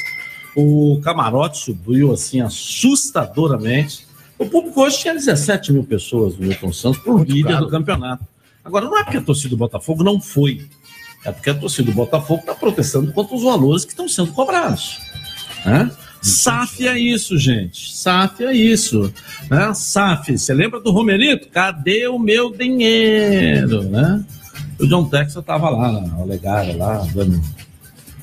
O camarote subiu assim assustadoramente. O público hoje tinha 17 mil pessoas no Milton Santos por líder do campeonato. Agora, não é porque a torcida do Botafogo não foi. É porque a torcida do Botafogo está protestando contra os valores que estão sendo cobrados. Né? SAF é isso, gente. SAF é isso. Né? SAF, você lembra do Romerito? Cadê o meu dinheiro? Né? O John Texas estava lá, na Olegária, lá, dando.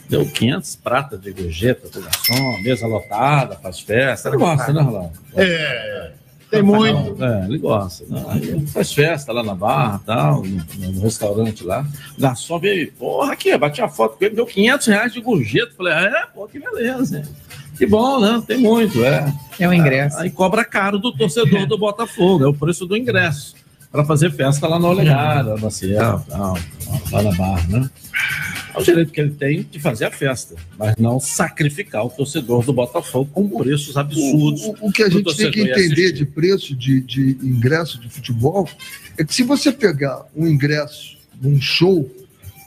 Deu 500 pratas de gorjeta pro garçom, mesa lotada, faz festa. Ele gosta, né, Rolando? É, tem muito. É, ele gosta. Né? Aí faz festa lá na barra, tal, no, no restaurante lá. O garçom veio, porra, aqui, bati a foto com ele, deu 500 reais de gorjeta. Falei, é, pô, que beleza. hein? Que bom, né? Tem muito, é. É o ingresso. Aí cobra caro do torcedor do Botafogo, é o preço do ingresso. Para fazer festa lá na Olegária, na Ciel, lá na barra, né? É o direito que ele tem de fazer a festa, mas não sacrificar o torcedor do Botafogo com preços absurdos. O, o que a gente tem que entender de preço de, de ingresso de futebol é que se você pegar um ingresso num show,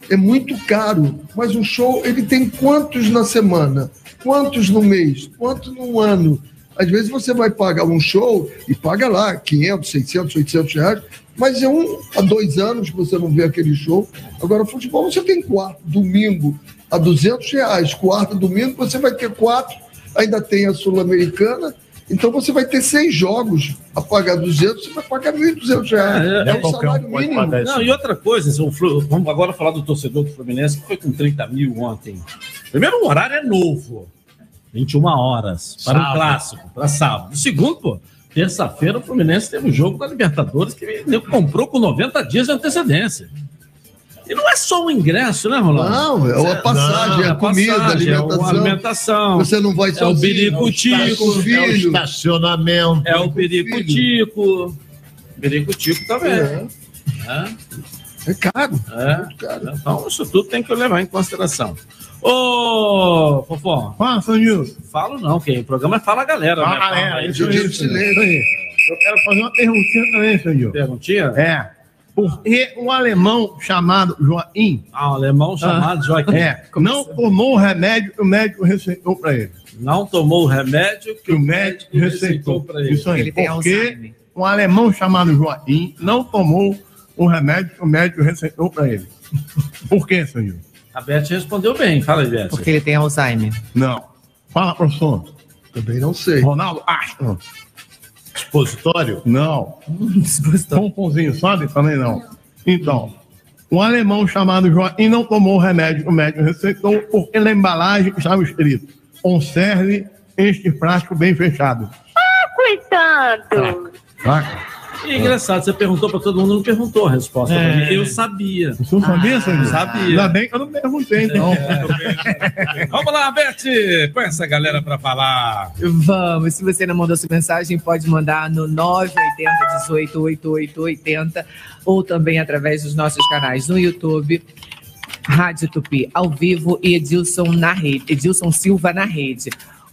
é muito caro, mas um show ele tem quantos na semana? Quantos no mês? Quantos no ano? Às vezes você vai pagar um show e paga lá 500, 600, 800 reais, mas é um a dois anos que você não vê aquele show. Agora, futebol você tem quarto, domingo a 200 reais, quarto, domingo você vai ter quatro, ainda tem a Sul-Americana, então você vai ter seis jogos a pagar 200, você vai pagar 1.200 reais. É, É, um salário mínimo. Não, e outra coisa, o vamos agora falar do torcedor do Fluminense, que foi com 30 mil ontem. Primeiro, o horário é novo. 21 horas para o Sábado. clássico, para sábado. Segundo, pô, terça-feira o Fluminense teve o jogo da Libertadores que ele comprou com 90 dias de antecedência. E não é só o ingresso, né, Rolando? Não, é a passagem, é a comida, a passagem, é alimentação. a alimentação. Você não vai É o sozinho, biricutico. com o É o estacionamento. É o biricutico. Biricutico também. É. né? É caro. É, Então, isso tudo tem que levar em consideração. Ô, Fofó. Fala, Sonilson. Falo não, quem? O programa é Fala Galera, Fala, né? galera, Fala aí. isso aí, isso aí. Eu quero fazer uma perguntinha também, senhor. Perguntinha? É. Por que um alemão chamado Joaquim. Ah, um alemão chamado Joaquim. É. Não tomou o remédio que o médico receitou para ele. Não tomou o remédio que o médico receitou para ele. Isso aí. Porque um alemão chamado Joaquim não tomou o remédio que o médico receitou para ele. Por que, senhor? A Beth respondeu bem. Fala aí, Beth. Porque ele tem Alzheimer. Não. Fala, professor. Também não sei. Ronaldo Astro. Expositório? Não. Pomponzinho, sabe? Também não. Então, um alemão chamado Joaquim não tomou o remédio que o médico receitou porque na embalagem estava escrito conserve este frasco bem fechado. Ah, coitado. Saca? E é engraçado, você perguntou pra todo mundo, não perguntou a resposta pra É. mim. Eu sabia. Você não sabia, senhor? Sabia. Ainda bem que eu não perguntei, então. Vamos lá, Beth, põe essa galera pra falar. Vamos, se você não mandou sua mensagem, pode mandar no 980 18 8880 ou também através dos nossos canais no YouTube, Rádio Tupi ao vivo e Edilson na rede, Edilson Silva na rede.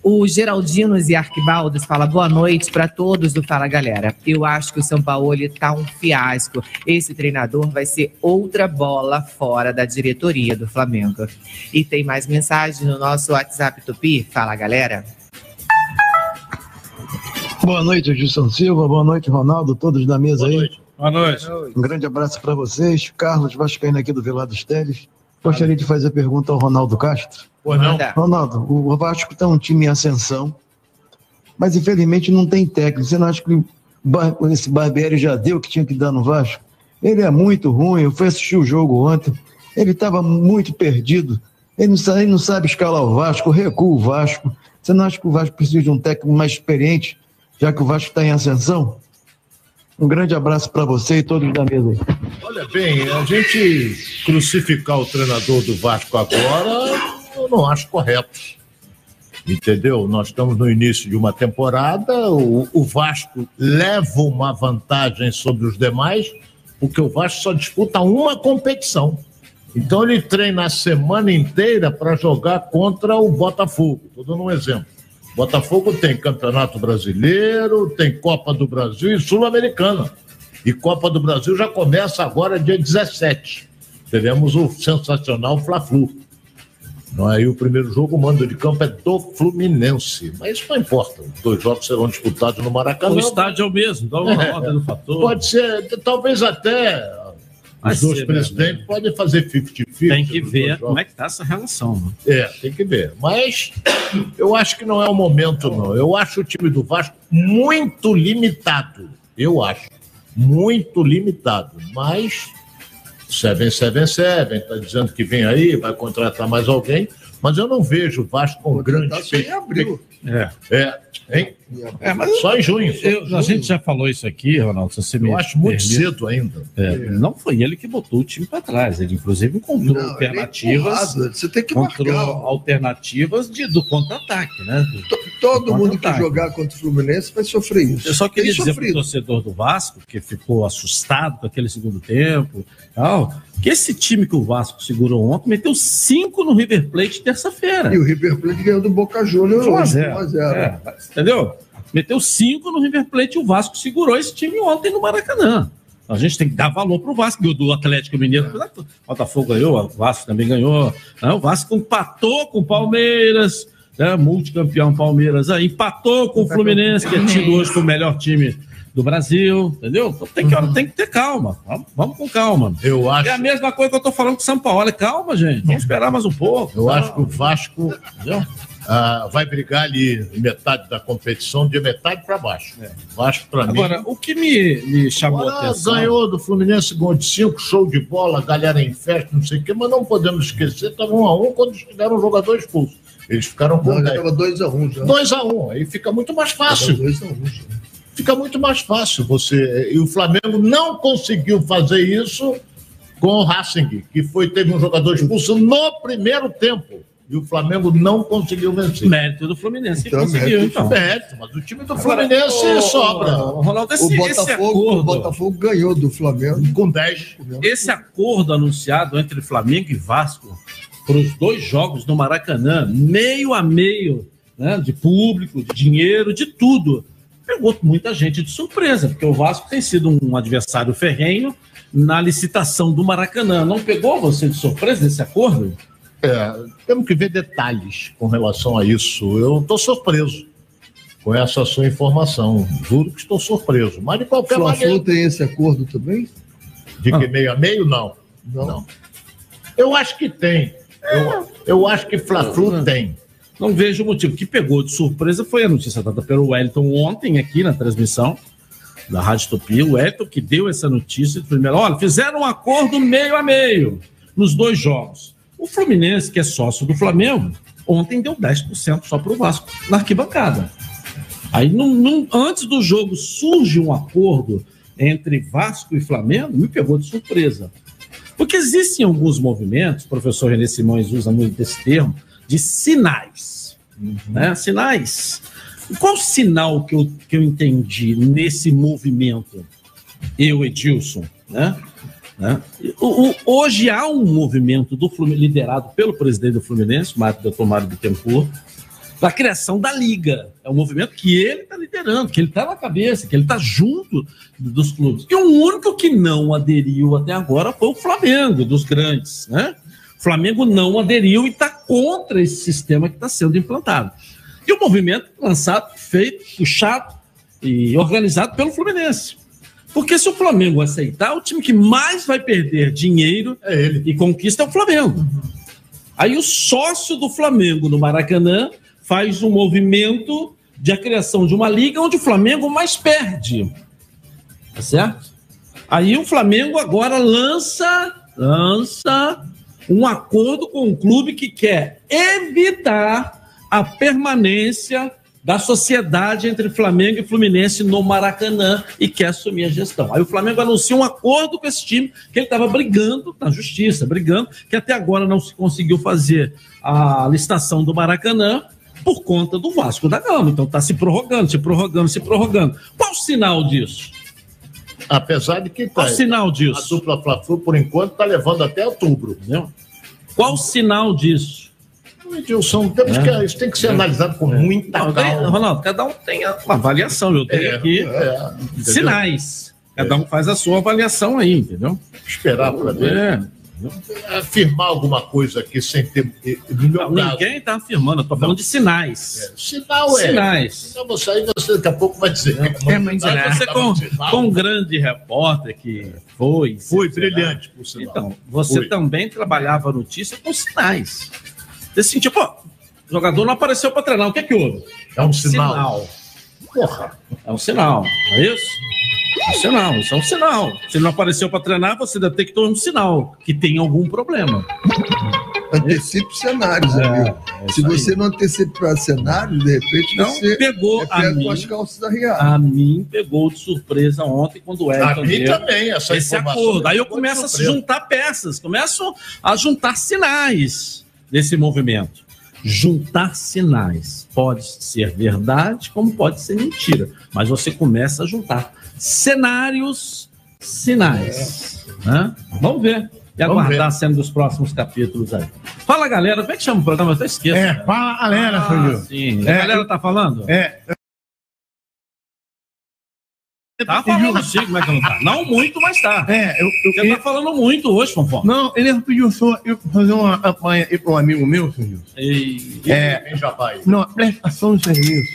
O Geraldinos e Arquibaldos fala boa noite para todos do Fala Galera. Eu acho que o São Paulo tá um fiasco. Esse treinador vai ser outra bola fora da diretoria do Flamengo. E tem mais mensagem no nosso WhatsApp Tupi. Fala Galera. Boa noite, Gilson Silva. Boa noite, Ronaldo, todos da mesa aí. Boa noite. Um grande abraço para vocês. Carlos Vascaíno aqui do Velado dos Teles. Gostaria de fazer a pergunta ao Ronaldo Castro. Pois não. Ronaldo, o Vasco está um time em ascensão, mas infelizmente não tem técnico. Você não acha que esse Barbieri já deu o que tinha que dar no Vasco? Ele é muito ruim. Eu fui assistir o jogo ontem. Ele estava muito perdido. Ele não, sabe, ele não sabe escalar o Vasco, recua o Vasco. Você não acha que o Vasco precisa de um técnico mais experiente, já que o Vasco está em ascensão? Um grande abraço para você e todos da mesa. Olha bem, a gente crucificar o treinador do Vasco agora, eu não acho correto. Entendeu? Nós estamos no início de uma temporada, o, o Vasco leva uma vantagem sobre os demais, porque o Vasco só disputa uma competição. Então ele treina a semana inteira para jogar contra o Botafogo. Estou dando um exemplo. Botafogo tem Campeonato Brasileiro, tem Copa do Brasil e Sul-Americana. E Copa do Brasil já começa agora, dia 17. Teremos o sensacional Fla-Flu. Não é? O primeiro jogo, o mando de campo é do Fluminense. Mas isso não importa. Os dois jogos serão disputados no Maracanã. O estádio é o mesmo, dá uma ordem do fator. Pode ser, talvez até os dois presidentes podem fazer 50-50. Tem que ver como é que tá essa relação. né? É, tem que ver. Mas eu acho que não é o momento, não. Eu acho o time do Vasco muito limitado. Eu acho. Muito limitado. Mas Seven, Seven, Seven, está dizendo que vem aí, vai contratar mais alguém. Mas eu não vejo o Vasco com grande abril. É. É, hein? É, mas Só em junho. só Eu- a junho. gente já falou isso aqui, Ronaldo. Você me Eu acho muito permite. cedo ainda. É, Não foi ele que botou o time para trás. Ele, inclusive, encontrou Não, é alternativas. você tem que marcar. alternativas de, do contra-ataque, né? Do- Todo mundo que jogar contra o Fluminense vai sofrer isso. Eu só queria Tem dizer para o torcedor do Vasco, que ficou assustado com aquele segundo tempo, tal, que esse time que o Vasco segurou ontem meteu cinco no River Plate terça-feira. E o River Plate ganhou do Boca Juniors 1 a hoje, 0. 1 a 0. É, entendeu? Meteu cinco no River Plate e o Vasco segurou esse time ontem no Maracanã. A gente tem que dar valor pro Vasco, ganhou do Atlético Mineiro. O Botafogo ganhou, o Vasco também ganhou. né? O Vasco empatou com o Palmeiras, né? multicampeão Palmeiras aí, empatou com o Fluminense, que é tido hoje como o melhor time do Brasil, entendeu? Então tem que, tem que ter calma. Vamos, vamos com calma. Eu acho. É a mesma coisa que eu tô falando com o São Paulo. Calma, gente. Vamos esperar mais um pouco. Eu acho que o Vasco ah, vai brigar ali metade da competição, de metade para baixo. O Vasco, para mim. Agora, o que me, me chamou a Agora, atenção. ganhou do Fluminense gol de 5, show de bola, galera em festa, não sei o quê, mas não podemos esquecer, estava 1 a 1 quando tiveram um jogador expulso. Eles ficaram com Não, já 10. estava 2x1 já. 2 a 1 aí fica muito mais fácil. Tava 2 a 1 já. Fica muito mais fácil você. E o Flamengo não conseguiu fazer isso com o Racing, que foi, teve um jogador expulso no primeiro tempo. E o Flamengo não conseguiu vencer. Mérito do Fluminense que Então, conseguiu, mérito- então. mérito, mas o time do Agora, Fluminense ô, sobra. Ronaldo, esse, o, Botafogo, acordo, o Botafogo ganhou do Flamengo. Com 10. esse acordo anunciado entre Flamengo e Vasco para os dois jogos no Maracanã, meio a meio, né, de público, de dinheiro, de tudo, pegou muita gente de surpresa, porque o Vasco tem sido um adversário ferrenho na licitação do Maracanã. Não pegou você de surpresa esse acordo? É, temos que ver detalhes com relação a isso. Eu estou surpreso com essa sua informação. Juro que estou surpreso. Mas de qualquer Fla-Flu maneira. tem esse acordo também? De que meio a meio, não. Não. Eu acho que tem. Eu, eu acho que Fla-Flu tem. Não vejo motivo. O que pegou de surpresa foi a notícia dada pelo Wellington ontem aqui na transmissão da Rádio Topia. O Wellington que deu essa notícia. Primeiro, olha, fizeram um acordo meio a meio nos dois jogos. O Fluminense, que é sócio do Flamengo, ontem deu 10% só para o Vasco na arquibancada. Aí, num- num- antes do jogo, surge um acordo entre Vasco e Flamengo, me pegou de surpresa. Porque existem alguns movimentos, o professor René Simões usa muito esse termo, de sinais. Né? Sinais. Qual o sinal que eu, que eu entendi nesse movimento? Eu, Edilson, né? Né? O- o- hoje há um movimento do Fluminense, liderado pelo presidente do Fluminense, Mário Dr. Mário Bittencourt, da criação da Liga. É um movimento que ele está liderando, que ele está na cabeça, que ele está junto dos clubes. E o único que não aderiu até agora foi o Flamengo, dos grandes. Né? O Flamengo não aderiu e está contra esse sistema que está sendo implantado. E o movimento lançado, feito, puxado e organizado pelo Fluminense. Porque se o Flamengo aceitar, o time que mais vai perder dinheiro e conquista é o Flamengo. Aí o sócio do Flamengo no Maracanã faz um movimento de a criação de uma liga onde o Flamengo mais perde. Tá certo? Aí o Flamengo agora lança, lança um acordo com o clube que quer evitar a permanência da sociedade entre Flamengo e Fluminense no Maracanã e quer assumir a gestão. Aí o Flamengo anuncia um acordo com esse time que ele estava brigando na justiça, brigando, que até agora não se conseguiu fazer a licitação do Maracanã por conta do Vasco da Gama. Então está se prorrogando, se prorrogando, se prorrogando. Qual o sinal disso? Apesar de que Qual o sinal disso? a dupla Fla-Flu, por enquanto, está levando até outubro. Entendeu? Qual o sinal disso? Edilson, temos que, isso tem que ser analisado com muita Não, calma. Ronaldo, cada um tem uma avaliação. Eu tenho É, aqui é, sinais. Cada um faz a sua avaliação aí, entendeu? Esperar para ver. É. Afirmar alguma coisa aqui sem ter. Não, ninguém está afirmando, eu estou falando de sinais. Sinal é. Sinais. Então você aí você daqui a pouco vai dizer. É, mas você com, com um grande repórter que foi. Foi brilhante, por sinal. Então, você Foi. também trabalhava notícia com sinais. Você sentia, pô, o jogador não apareceu para treinar, o que é que houve? É um sinal. Porra. É um sinal, não é isso? É um sinal, isso é um sinal. Se ele não apareceu para treinar, você detectou um sinal que tem algum problema. Antecipe cenários, amigo. Se você não antecipar cenários, de repente Não você pegou é a mim. com as calças arriadas. A mim pegou de surpresa ontem quando o Elton A mim deu também, essa esse informação acordo. Aí eu começo a juntar peças, começo a juntar sinais desse movimento. Juntar sinais pode ser verdade, como pode ser mentira, mas você começa a juntar cenários, sinais. né? Vamos ver. E Vamos aguardar a cena dos próximos capítulos aí. Fala, galera. Como é que chama o programa? Eu até esqueço. É, cara. fala, galera, Ah, sim. É, a galera tá falando? É. Tá falando sim, como é que não tá? Não muito, mas tá. É, eu, eu Você tá falando muito hoje, Fonfon. Não, ele pediu só eu fazer uma apanha aí para um amigo meu, senhor. E... É, vai? não, prestação de serviço.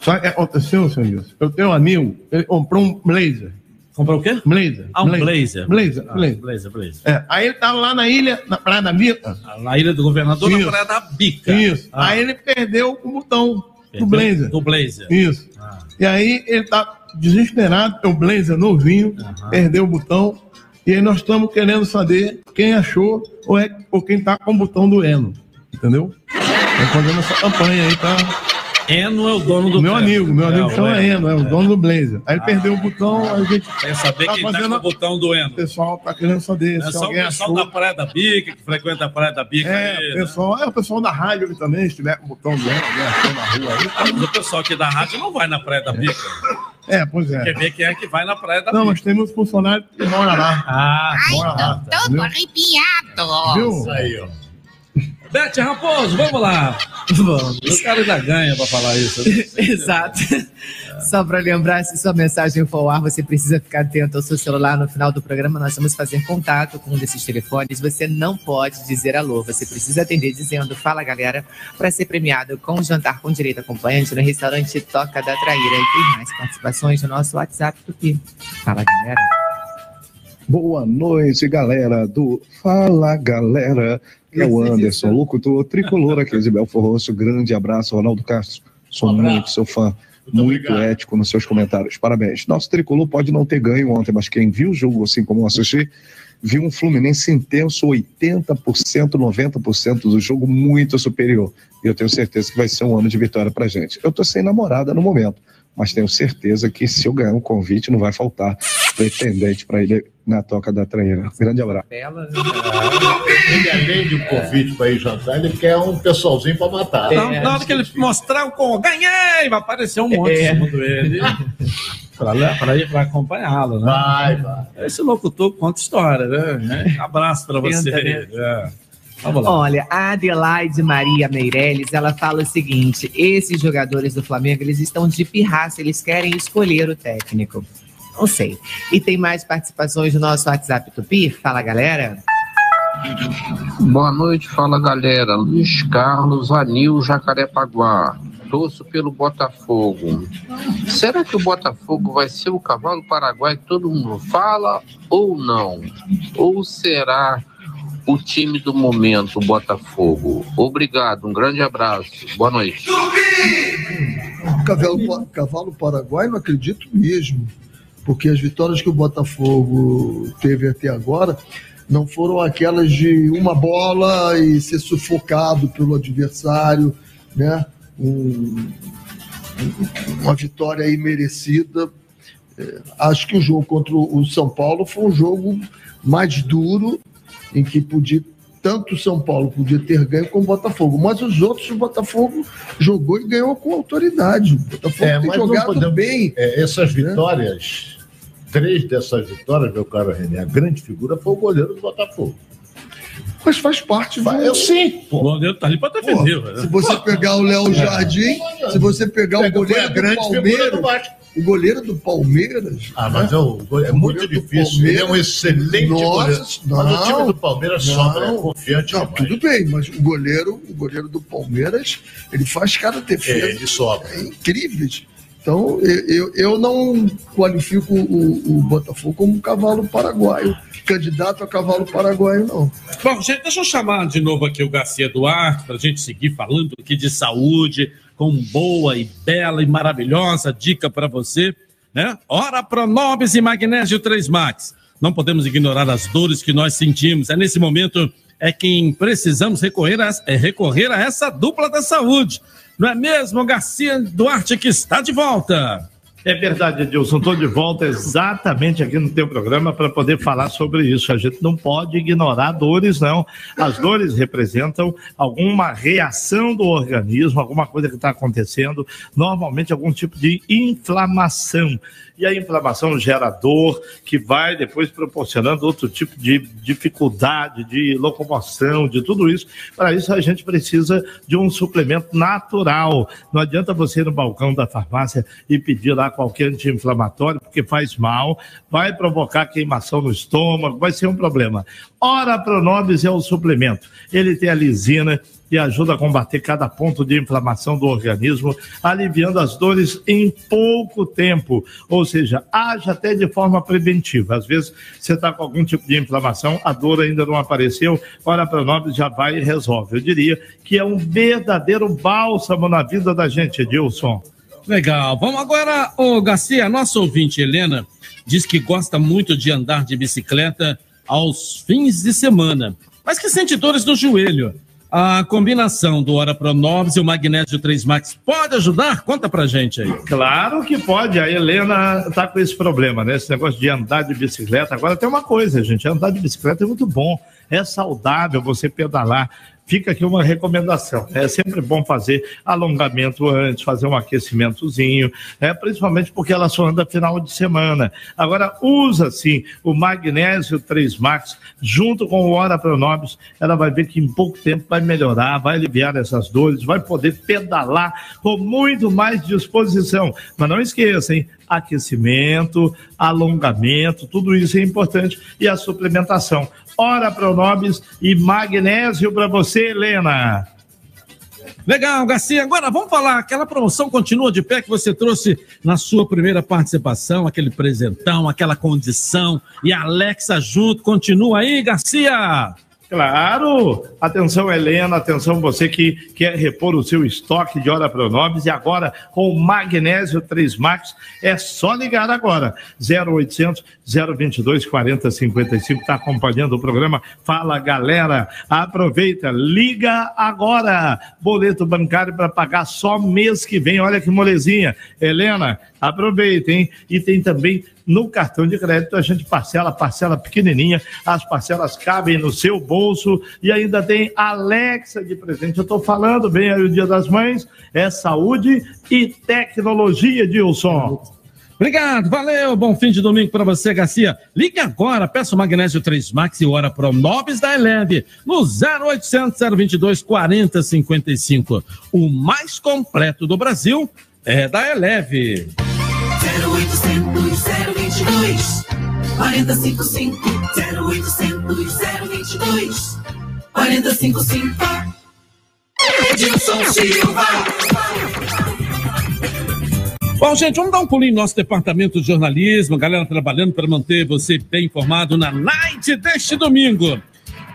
Sabe o que aconteceu, senhor? Eu tenho um amigo, ele comprou um blazer. Comprou o quê? Blazer. Ah, um blazer. Blazer, Ah, blazer. blazer, blazer. É, aí ele tava lá na ilha, na Praia da Bica. Na ilha do governador, Isso. na praia da Bica. Isso. Ah. Aí ele perdeu o botão Perdeu do blazer. Do blazer. Isso. E aí ele tá desesperado, é o blazer novinho, perdeu o botão. E aí nós estamos querendo saber quem achou ou, é, ou quem tá com o botão doendo. Entendeu? Estamos fazendo essa campanha aí pra Eno é o dono do Meu amigo, meu amigo É, chama Eno, é o dono do Blazer. Aí ele Ah. perdeu o botão, a gente. Quer saber quem tá com o botão do Eno? O pessoal tá querendo saber. É se só o pessoal achou. da Praia da Bica, que frequenta a Praia da Bica. É, aí, o né? pessoal, é o pessoal da rádio ali também, se tiver com o botão do Eno, na rua aí. Ah, mas o pessoal aqui da rádio não vai na Praia da Bica. É, pois é. Quer ver quem é que vai na Praia da Não, Bica. mas tem muitos funcionários que moram lá. Ah, mora lá. Todo viu? arrepiado. Viu? Aí, ó. Bete Raposo, vamos lá. Vamos. O cara ainda ganha pra falar isso. né? Exato. Só para lembrar, se sua mensagem for ao ar, você precisa ficar atento ao seu celular. No final do programa, nós vamos fazer contato com um desses telefones. Você não pode dizer alô, você precisa atender dizendo fala galera, para ser premiado com um jantar com direito a acompanhante no restaurante Toca da Traíra. E tem mais participações no nosso WhatsApp do Pi. Fala galera. Boa noite, galera do Fala Galera. É o Anderson, locutor tricolor aqui de Belfor Roxo. Grande abraço, Ronaldo Castro. Sou muito seu fã. Muito, ético nos seus comentários. Parabéns. Nosso tricolor pode não ter ganho ontem, mas quem viu o jogo, assim como eu assisti, viu um Fluminense intenso, 80%, 90% do jogo muito superior. E eu tenho certeza que vai ser um ano de vitória pra gente. Eu tô sem namorada no momento, mas tenho certeza que se eu ganhar um convite, não vai faltar pretendente para ele na toca da traíra. Grande abraço. Ele, além de um convite para ir jantar, ele quer um pessoalzinho para matar. Na, na hora que ele mostrar o com ganhei, vai aparecer um monte É. segundo ele. Pra acompanhá-lo, né? Vai, vai. Esse locutor conta história, né? Abraço pra você. Né? É. Vamos lá. Olha, a Adelaide Maria Meirelles, ela fala o seguinte: esses jogadores do Flamengo, eles estão de pirraça, eles querem escolher o técnico. Não sei. E tem mais participações no nosso WhatsApp Tupi? Fala, galera. Boa noite, fala galera. Luiz Carlos Anil Jacarepaguá. Torço pelo Botafogo. Será que o Botafogo vai ser o cavalo paraguai que todo mundo fala ou não? Ou será o time do momento, o Botafogo? Obrigado, um grande abraço. Boa noite. Cavalo, cavalo paraguai, não acredito mesmo. Porque as vitórias que o Botafogo teve até agora não foram aquelas de uma bola e ser sufocado pelo adversário, né? Um- um- uma vitória aí merecida. É, acho que o jogo contra o São Paulo foi um jogo mais duro, em que podia tanto o São Paulo podia ter ganho como o Botafogo, mas os outros o Botafogo jogou e ganhou com autoridade. O Botafogo É, tem jogado podemos- bem. É, essas vitórias, três dessas vitórias, meu caro René, a grande figura foi o goleiro do Botafogo. Mas faz parte do. Eu sim. O goleiro tá ali pra defender. Pô, velho. se você pegar o Léo Jardim, se você pegar o Pega- goleiro grande Palmeiras, o goleiro do Palmeiras. Ah, mas é, o é muito difícil. Ele é um excelente Nossa, goleiro. Mas o time não, do Palmeiras não. sobra, é confiante Não, demais. tudo bem, mas o goleiro, o goleiro do Palmeiras, ele faz cada defesa. É, ele sobra. É incríveis. Então, eu, eu, não qualifico o, o Botafogo como cavalo paraguaio, candidato a cavalo paraguaio, não. Bom, gente, deixa eu chamar de novo aqui o Garcia Duarte para a gente seguir falando aqui de saúde, com boa e bela e maravilhosa dica para você, né? Ora Pronobis e Magnésio 3 Max. Não podemos ignorar as dores que nós sentimos. É nesse momento é quem precisamos recorrer a, é recorrer a essa dupla da saúde. Não é mesmo, Garcia Duarte, que está de volta? É verdade, Edilson. Estou de volta exatamente aqui no teu programa para poder falar sobre isso. A gente não pode ignorar dores, não. As dores representam alguma reação do organismo, alguma coisa que está acontecendo, normalmente algum tipo de inflamação. E a inflamação gera dor, que vai depois proporcionando outro tipo de dificuldade de locomoção, de tudo isso. Para isso, a gente precisa de um suplemento natural. Não adianta você ir no balcão da farmácia e pedir lá qualquer anti-inflamatório, porque faz mal, vai provocar queimação no estômago, vai ser um problema. Ora Pronobis é o suplemento. Ele tem a lisina que ajuda a combater cada ponto de inflamação do organismo, aliviando as dores em pouco tempo. Ou seja, age até de forma preventiva. Às vezes você está com algum tipo de inflamação, a dor ainda não apareceu, ora Pronobis já vai e resolve. Eu diria que é um verdadeiro bálsamo na vida da gente, Edilson. Legal. Vamos agora, ô Garcia, nossa ouvinte Helena diz que gosta muito de andar de bicicleta aos fins de semana, mas que sente dores no joelho. A combinação do Ora Pronobis e o Magnésio 3 Max pode ajudar? Conta pra gente aí. Claro que pode. A Helena tá com esse problema, né? Esse negócio de andar de bicicleta. Agora tem uma coisa, gente. Andar de bicicleta é muito bom. É saudável você pedalar. Fica aqui uma recomendação. É sempre bom fazer alongamento antes, fazer um aquecimentozinho, é, principalmente porque ela só anda final de semana. Agora, usa sim o magnésio 3 Max junto com o Ora Pronobis. Ela vai ver que em pouco tempo vai melhorar, vai aliviar essas dores, vai poder pedalar com muito mais disposição. Mas não esqueça, hein? Aquecimento, alongamento, tudo isso é importante. E a suplementação. Ora Pronobis e magnésio para você, Helena. Legal, Garcia. Agora vamos falar. Aquela promoção continua de pé que você trouxe na sua primeira participação, aquele presentão, aquela condição e Alexa junto. Continua aí, Garcia. Claro! Atenção, Helena, atenção você que quer repor o seu estoque de Hora Pronobis e agora com Magnésio 3 Max é só ligar agora. 0800 022 4055 está acompanhando o programa Fala Galera. Aproveita, liga agora. Boleto bancário para pagar só mês que vem. Olha que molezinha. Helena, aproveita, hein? E tem também no cartão de crédito a gente parcela, parcela pequenininha, as parcelas cabem no seu bolso e ainda tem Alexa de presente. Eu estou falando bem aí o Dia das Mães, é saúde e tecnologia, Dilson. Obrigado, valeu, bom fim de domingo para você, Garcia. Ligue agora, peça o Magnésio 3 Max e hora Pro Nobis da Eleve no 0800 022 4055. O mais completo do Brasil é da Eleve. 0800 022 455 0800 022 455 Edilson Silva Bom, gente, vamos dar um pulinho no nosso departamento de jornalismo, galera trabalhando para manter você bem informado na night deste domingo.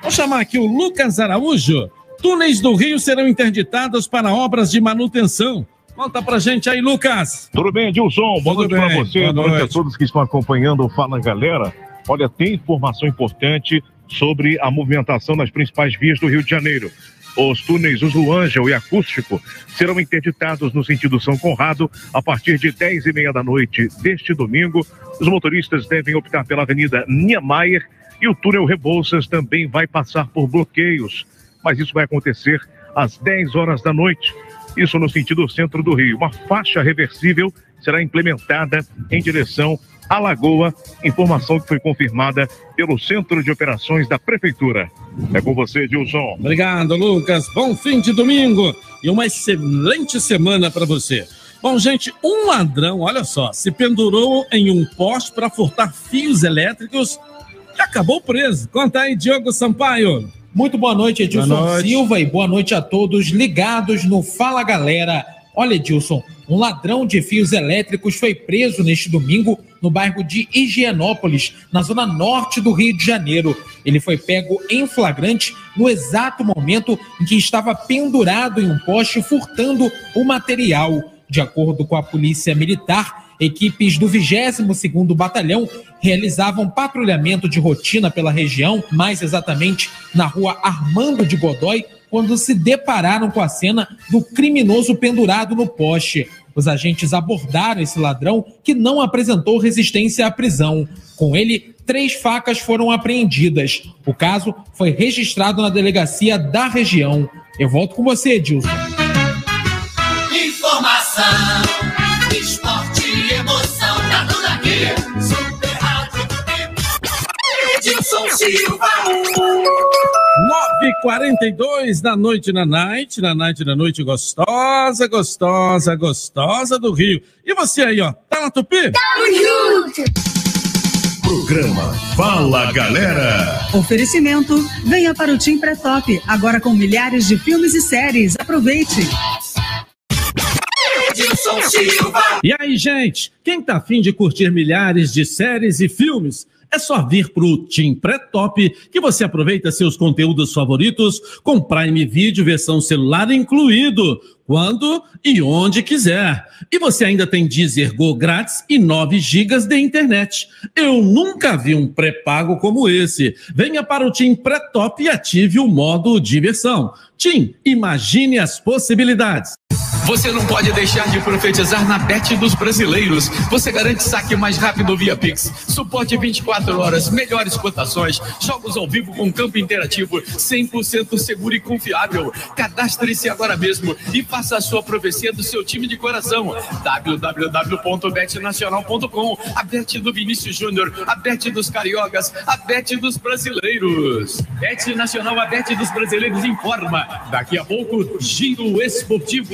Vou chamar aqui o Lucas Araújo. Túneis do Rio serão interditados para obras de manutenção. Conta pra gente aí, Lucas. Tudo bem, Edilson? Boa Tudo noite para bem, você, boa boa noite a noite. todos que estão acompanhando o Fala Galera. Olha, tem informação importante sobre a movimentação nas principais vias do Rio de Janeiro. Os túneis Uso Ângel e Acústico serão interditados no sentido São Conrado a partir de 10 e meia da noite deste domingo. Os motoristas devem optar pela Avenida Niemeyer e o túnel Rebouças também vai passar por bloqueios. Mas isso vai acontecer às 10 horas da noite. Isso no sentido centro do Rio. Uma faixa reversível será implementada em direção à Lagoa, informação que foi confirmada pelo Centro de Operações da Prefeitura. É com você, Dilson. Obrigado, Lucas. Bom fim de domingo e uma excelente semana para você. Bom, gente, um ladrão, olha só, se pendurou em um poste para furtar fios elétricos e acabou preso. Conta aí, Diogo Sampaio. Muito boa noite, Edilson Boa noite. Silva, e boa noite a todos ligados no Fala Galera. Olha, Edilson, um ladrão de fios elétricos foi preso neste domingo no bairro de Higienópolis, na zona norte do Rio de Janeiro. Ele foi pego em flagrante no exato momento em que estava pendurado em um poste furtando o material. De acordo com a Polícia Militar, equipes do 22º Batalhão realizavam patrulhamento de rotina pela região, mais exatamente na rua Armando de Godói, quando se depararam com a cena do criminoso pendurado no poste. Os agentes abordaram esse ladrão que não apresentou resistência à prisão. Com ele, três facas foram apreendidas. O caso foi registrado na delegacia da região. Eu volto com você, Edilson. 9h42 da noite na night, na night da noite gostosa, gostosa, gostosa do Rio. E você aí, ó, tá na Tupi? Programa Fala Galera. Oferecimento. Venha para o Tim Pré-Top, agora com milhares de filmes e séries. Aproveite. Edilson Silva. E aí, gente, quem tá afim de curtir milhares de séries e filmes? É só vir pro Team Pré-Top que você aproveita seus conteúdos favoritos com Prime Video versão celular incluído. Quando e onde quiser. E você ainda tem Deezer Go grátis e 9 gigas de internet. Eu nunca vi um pré-pago como esse. Venha para o Tim Pré-Top e ative o modo diversão. Tim, imagine as possibilidades. Você não pode deixar de profetizar na Bet dos brasileiros. Você garante saque mais rápido via Pix. Suporte 24 horas, melhores cotações, jogos ao vivo com campo interativo, 100% seguro e confiável. Cadastre-se agora mesmo e faça a sua profecia do seu time de coração. www.betnacional.com A Bet do Vinícius Júnior, a Bet dos cariocas, a Bet dos brasileiros. Bet Nacional, a Bet dos brasileiros informa. Daqui a pouco, Giro Esportivo.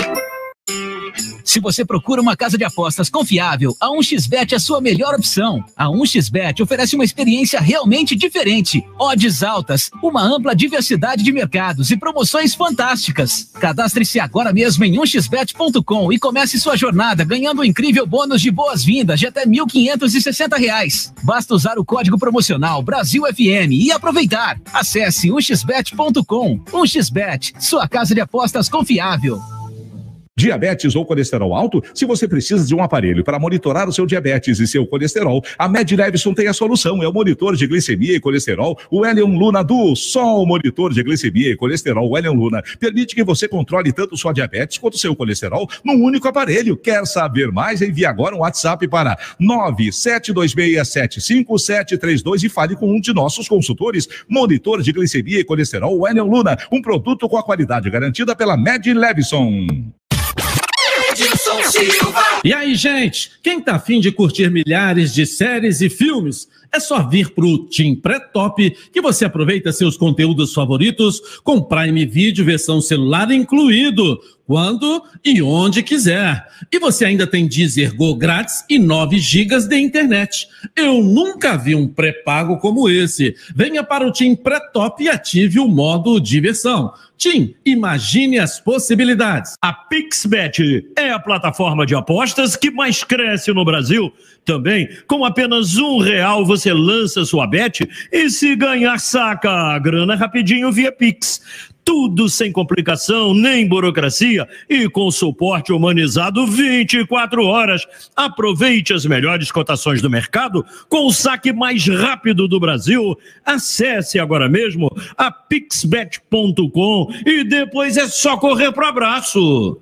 Se você procura uma casa de apostas confiável, a 1xBet é a sua melhor opção. A 1xBet oferece uma experiência realmente diferente. Odds altas, uma ampla diversidade de mercados e promoções fantásticas. Cadastre-se agora mesmo em 1xBet.com e comece sua jornada ganhando um incrível bônus de boas-vindas de até 1.560 reais. Basta usar o código promocional BrasilFM e aproveitar. Acesse 1xBet.com. 1xBet, sua casa de apostas confiável. Diabetes ou colesterol alto? Se você precisa de um aparelho para monitorar o seu diabetes e seu colesterol, a Med Levison tem a solução. É o monitor de glicemia e colesterol, o Elion Luna do Só o monitor de glicemia e colesterol, o Elion Luna, permite que você controle tanto sua diabetes quanto seu colesterol num único aparelho. Quer saber mais? Envie agora um WhatsApp para 972675732 e fale com um de nossos consultores. Monitor de glicemia e colesterol, o Elion Luna, um produto com a qualidade garantida pela Did you Edilson Silva. E aí, gente, quem tá afim de curtir milhares de séries e filmes, é só vir pro Team Pré-Top que você aproveita seus conteúdos favoritos com Prime Video versão celular incluído, quando e onde quiser. E você ainda tem Deezer Go grátis e 9 gigas de internet. Eu nunca vi um pré-pago como esse. Venha para o Team Pré-Top e ative o modo diversão. Tim, imagine as possibilidades. A PixBet é a plataforma de apostas que mais cresce no Brasil. Também, com apenas um real, você lança sua bet e se ganhar, saca a grana rapidinho via Pix. Tudo sem complicação, nem burocracia e com suporte humanizado 24 horas. Aproveite as melhores cotações do mercado com o saque mais rápido do Brasil. Acesse agora mesmo a pixbet.com e depois é só correr pro abraço.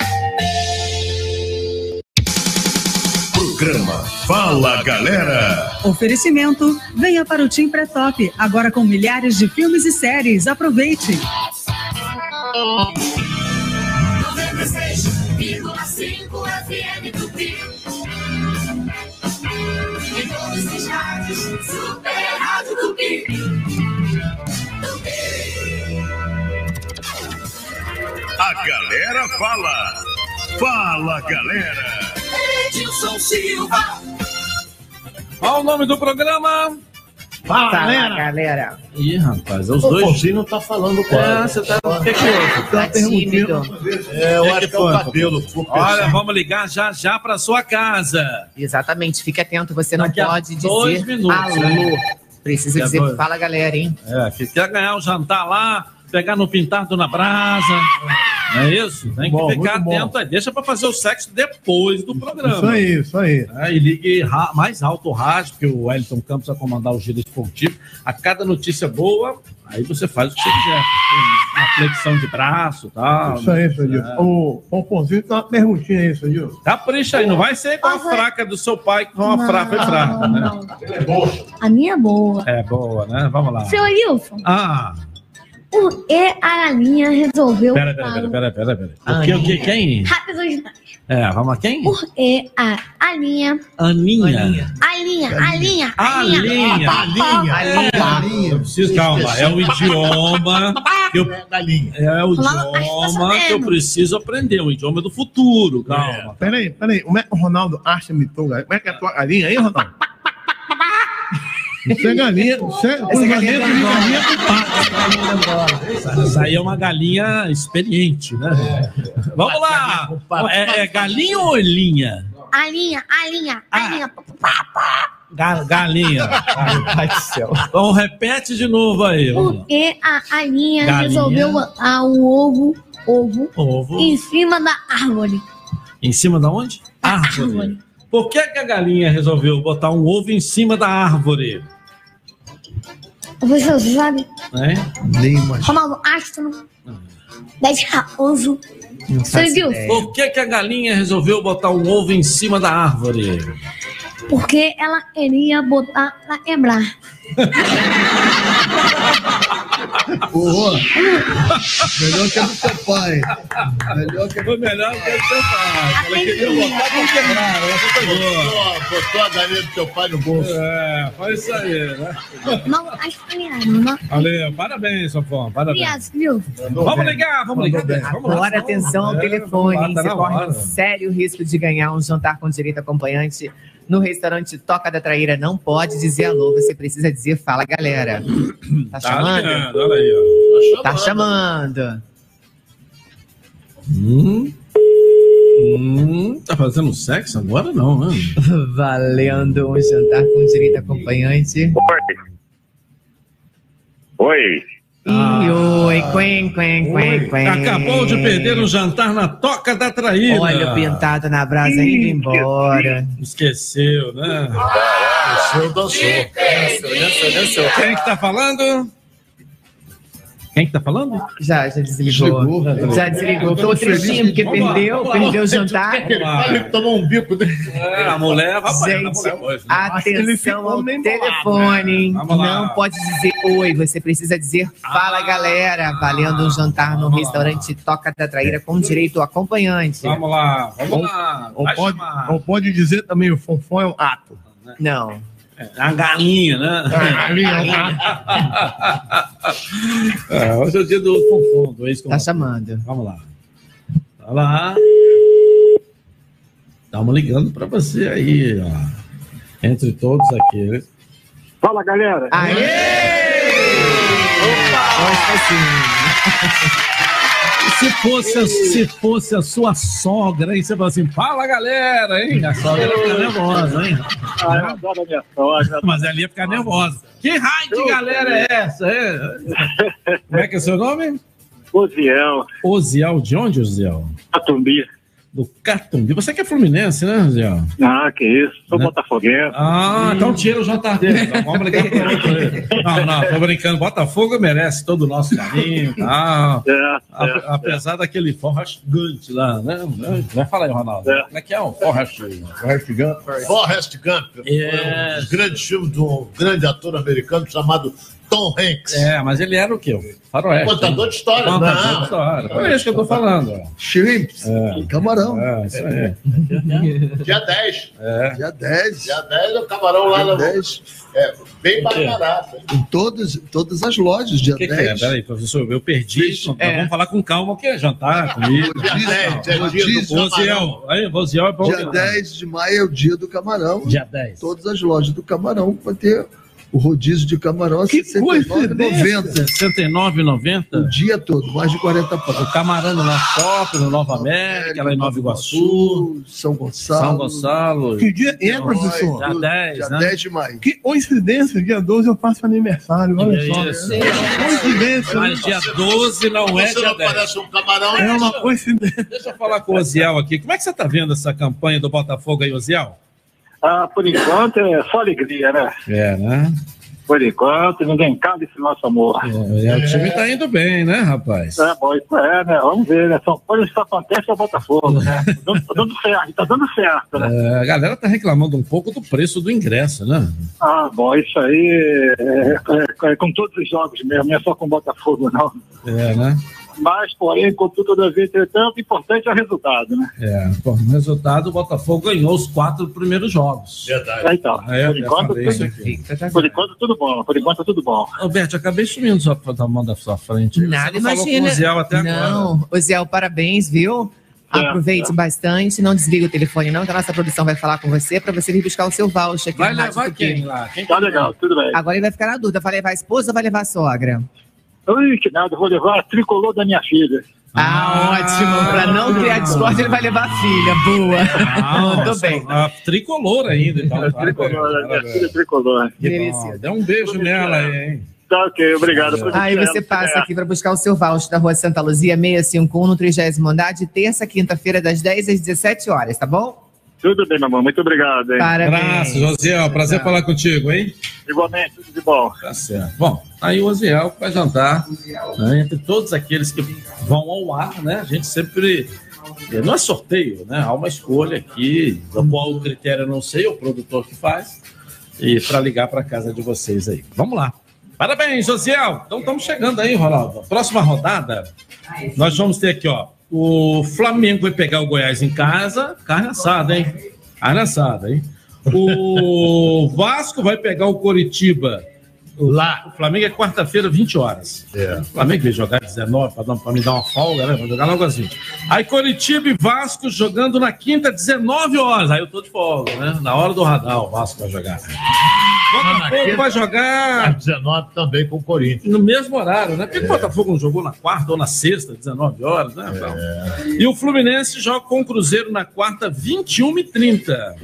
Programa Fala Galera. Oferecimento. Venha para o Tim Pré-Top, agora com milhares de filmes e séries. Aproveite. 96,5 FM do Rio. Em todos os rádios, Super Rádio do Rio. Do Rio. A galera fala. Fala galera. Edilson Silva. Qual o nome do programa? Fala, galera. Ih, rapaz, é os O dois. Fonzinho não tá falando com É, você tá. O que que houve? Tá tímido. É, eu O acho que é o cabelo. Olha, vamos ligar já já para sua casa. Exatamente, fique atento, você não Daqui pode dois dizer minutos, alô. né? Precisa dizer dois. fala galera, hein? É, que quer ganhar o jantar lá, pegar no pintado na brasa. Não é isso? Tem que Bom, ficar atento aí. Deixa pra fazer o sexo depois do programa. Isso aí, isso aí. É, e ligue mais alto o rádio, que o Wellington Campos vai comandar o giro esportivo. A cada notícia boa, aí você faz o que você quiser. Tem Uma flexão de braço e tal. Isso aí, seu Gilson. O Pomponzinho tem uma perguntinha aí, seu Gilson. Capricha aí, não vai ser igual a fraca do seu pai, que foi uma fraca, foi fraca, né? A minha é boa. É boa, né? Vamos lá. Seu Wilson, Ah, por que a galinha resolveu. pera, pera, pera, pera, pera, pera. O que, o que, quem? Rápido demais. É, vamos lá, quem? Por que a Alinha. Aninha. Alinha, Alinha, Alinha. Alinha. Eu preciso, calma, é o idioma eu, é o idioma que eu preciso aprender, o idioma do futuro, calma. Peraí, peraí. Como é que o Ronaldo acha galinha? Como é que é a tua galinha aí, Ronaldo? Você é galinha, você é Essa galinha cruzamento de galinha com pato. Essa aí é uma galinha experiente, né? Vamos lá! É, é galinha ou linha? Alinha, Alinha, Alinha. Ga- galinha. Ai, do céu. Então repete de novo aí. vamos lá. Por que a Alinha Galinha. resolveu botar o ovo, ovo, Ovo. em cima da árvore? Em cima da onde? Árvore. Por que, que a galinha resolveu botar um ovo em cima da árvore? Você sabe? Né? Nem mais. Ronaldo Astro. Dez Raposo. Seu Wilson, Por que, que a galinha resolveu botar um ovo em cima da árvore? Porque ela queria botar pra quebrar. Porra. Melhor que a do seu pai. Melhor que Foi melhor que a do seu pai. Ela queria botar pra quebrar. Ela Botou, botou a galinha do teu pai no bolso. É, foi isso aí, né? Não, acho que não. Valeu, parabéns, Sofão, parabéns. Obrigado, viu? Vamos ligar, vamos ligar. Vamos. Agora, atenção ao É, telefone, tá Você na corre um sério risco de ganhar um jantar com direito acompanhante no restaurante Toca da Traíra. Não pode dizer alô, você precisa dizer fala, galera. Tá Tá chamando? ligando, olha aí, ó. Tá chamando. Hum, hum, tá fazendo sexo agora não, né? Valendo um jantar com direito acompanhante. Oi. Ih, oi, quen, quen, quen, quen. Acabou de perder um jantar na Toca da Traíra. Olha o pintado na brasa indo embora. Esqueceu, né? Esqueceu, dançou. Quem que tá falando? Quem que tá falando? Já, já desligou. Já desligou. Tô tristinho porque perdeu, perdeu o jantar. Tomou um bico dele. É, a mulher vai Gente, na mulher hoje. né? atenção ao telefone. hein? Vamos lá. Não pode dizer oi, você precisa dizer fala galera, valendo um jantar no restaurante Toca da Traíra com direito ao acompanhante. Vamos lá, vamos Ou- lá. Ou pode, ou pode dizer também, o fonfon é um ato. Não. A galinha, né? A galinha é um É, hoje é o dia do fonfon, do ex Tá chamando. Vamos lá. Tá lá. Estamos ligando para você aí, ó. Entre todos aqui. Fala, galera. Se fosse, a, se fosse a sua sogra, aí você fala assim, fala galera, hein? A sogra ia ficar nervosa, hein? Ah, eu adoro a minha sogra. Mas ela ia ficar nervosa. Que raio de galera é essa? Como é que é seu nome? Oziel. Oziel, de onde, Oziel? Catumbi. Do Catumbi. Você que é fluminense, né, Oziel? Ah, que isso. Sou Né? botafoguense. Ah, então tira o dele. Então vamos ligar para outro. Não, não, tô brincando. Botafogo merece todo o nosso carinho. Tá? É, Apesar daquele Forrest Gump lá, né? Vai falar aí, Ronaldo. Como é que é o Forrest Forrest Gump? Forrest Gump. É. Um grande filme de um grande ator americano chamado Tom Hanks. É, mas ele era o quê? O Faroeste. Contador de história. Contador Não. de história. Por isso que eu tô falando. Shrimps. É. Camarão. É, isso aí. Dia 10. É. Dia 10. Dia 10 é o camarão lá Dia no. 10. É, bem barato. Em todas, todas as lojas, dia O que, que é? 10. Peraí, professor, eu perdi. Nós Vamos falar com calma, o que é jantar, comida. Dia 10, é dia do Voziel. camarão. Aí, Voziel é bom. Dia 10 de maio é o dia do camarão. Dia 10. Todas as lojas do camarão vai ter O rodízio de camarão é Que 69,90. 69,90? O dia todo, mais de 40 pratos. O camarão no Norte Top, no Nova América, lá em Nova Iguaçu, São Gonçalo. São Gonçalo. Que dia é, professor? Dia 10, Dia né? 10 de maio. Que coincidência, dia 12 eu faço aniversário, olha É só. isso. Coincidência. né? Mas dia 12 não é Você dia não 10. parece um camarão. É uma coincidência. Deixa eu falar com o Oziel aqui. Como é que você está vendo essa campanha do Botafogo aí, Oziel? Ah, por enquanto é só alegria, né? É, né? Por enquanto, ninguém cabe esse nosso amor. É, o time tá indo bem, né, rapaz? É, bom, isso é, né? Vamos ver, né? São coisas que só acontecem no Botafogo, né? Tá dando, tá dando certo, tá dando certo, né? É, a galera tá reclamando um pouco do preço do ingresso, né? Ah, bom, isso aí é, é- é com todos os jogos mesmo, não é só com o Botafogo, não. É, né? Mas, porém, contudo, todavia, entretanto, o importante é o resultado, né? É, pô, no resultado, o Botafogo ganhou os quatro primeiros jogos. Verdade. É, então, É, por enquanto, aqui. por enquanto, tudo bom. Por enquanto, tudo bom. Alberto, acabei sumindo só da mão da sua frente. Nada, Você não falou com imagina. o Ziel até agora. Não, Oziel, parabéns, viu? É, Aproveite é. bastante, não desliga o telefone não, que a nossa produção vai falar com você para você vir buscar o seu voucher aqui Vai na levar quem lá? Quem Tá legal, tudo bem. Agora ele vai ficar na dúvida, vai levar a esposa ou vai levar a sogra? Ui, que nada, eu vou levar a tricolor da minha filha. Ah, ótimo. Para não criar discórdia, ele vai levar a filha. Boa. Ah, Mandou bem. A tricolor ainda, então. tricolor, minha filha é tricolor. Dá um beijo nela aí, hein? Tá ok, obrigado. por Aí tudo você passa é. aqui para buscar o seu voucher da rua Santa Luzia 651 no 30 andar de terça, a quinta-feira, das 10 às 17 horas, tá bom? Tudo bem, meu amor, muito obrigado. Hein? Parabéns. Abraço, Josiel. Prazer falar contigo, hein? Igualmente, tudo de bom. Tá certo. Bom, aí o Oziel vai jantar né, entre todos aqueles que vão ao ar, né? A gente sempre. Não é sorteio, né? Há uma escolha aqui, do qual o critério eu não sei, é o produtor que faz, e para ligar para casa de vocês aí. Vamos lá. Parabéns, Josiel. Então estamos chegando aí, Ronaldo. Próxima rodada, nós vamos ter aqui, ó. O Flamengo vai pegar o Goiás em casa, carne assada, hein? Carne assada, hein? O Vasco vai pegar o Coritiba lá. O Flamengo é quarta-feira, 20 horas. É. O Flamengo vai jogar 19 para me dar uma folga, né? Vai jogar logo às 20. Aí Coritiba e Vasco jogando na quinta, 19 horas. Aí eu tô de folga, né? Na hora do radar, o Vasco vai jogar. Botafogo vai jogar Às 19 também com o Corinthians. no mesmo horário, né? Por que o Botafogo não jogou na quarta ou na sexta, 19 horas, né? E o Fluminense joga com o Cruzeiro na quarta, 21h30.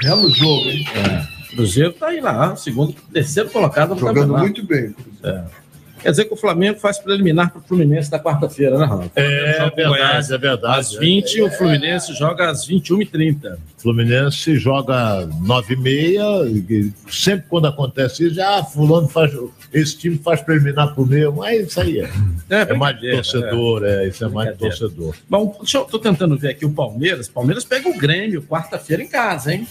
Belo jogo, hein? É. Cruzeiro tá aí lá, segundo, terceiro colocado no Jogando campeonato. muito bem. É. Quer dizer que o Flamengo faz preliminar para o Fluminense na quarta-feira, né, Ronaldo? É o verdade, é verdade. Às 20 o Fluminense joga às 21h30. Fluminense joga 9 e meia, e sempre quando acontece isso, ah, fulano faz, esse time faz preliminar pro meu, mas isso aí é, é, mais de torcedor, é, isso é mais de torcedor. Bom, deixa eu, tô tentando ver aqui o Palmeiras. Palmeiras pega o Grêmio quarta-feira em casa, hein?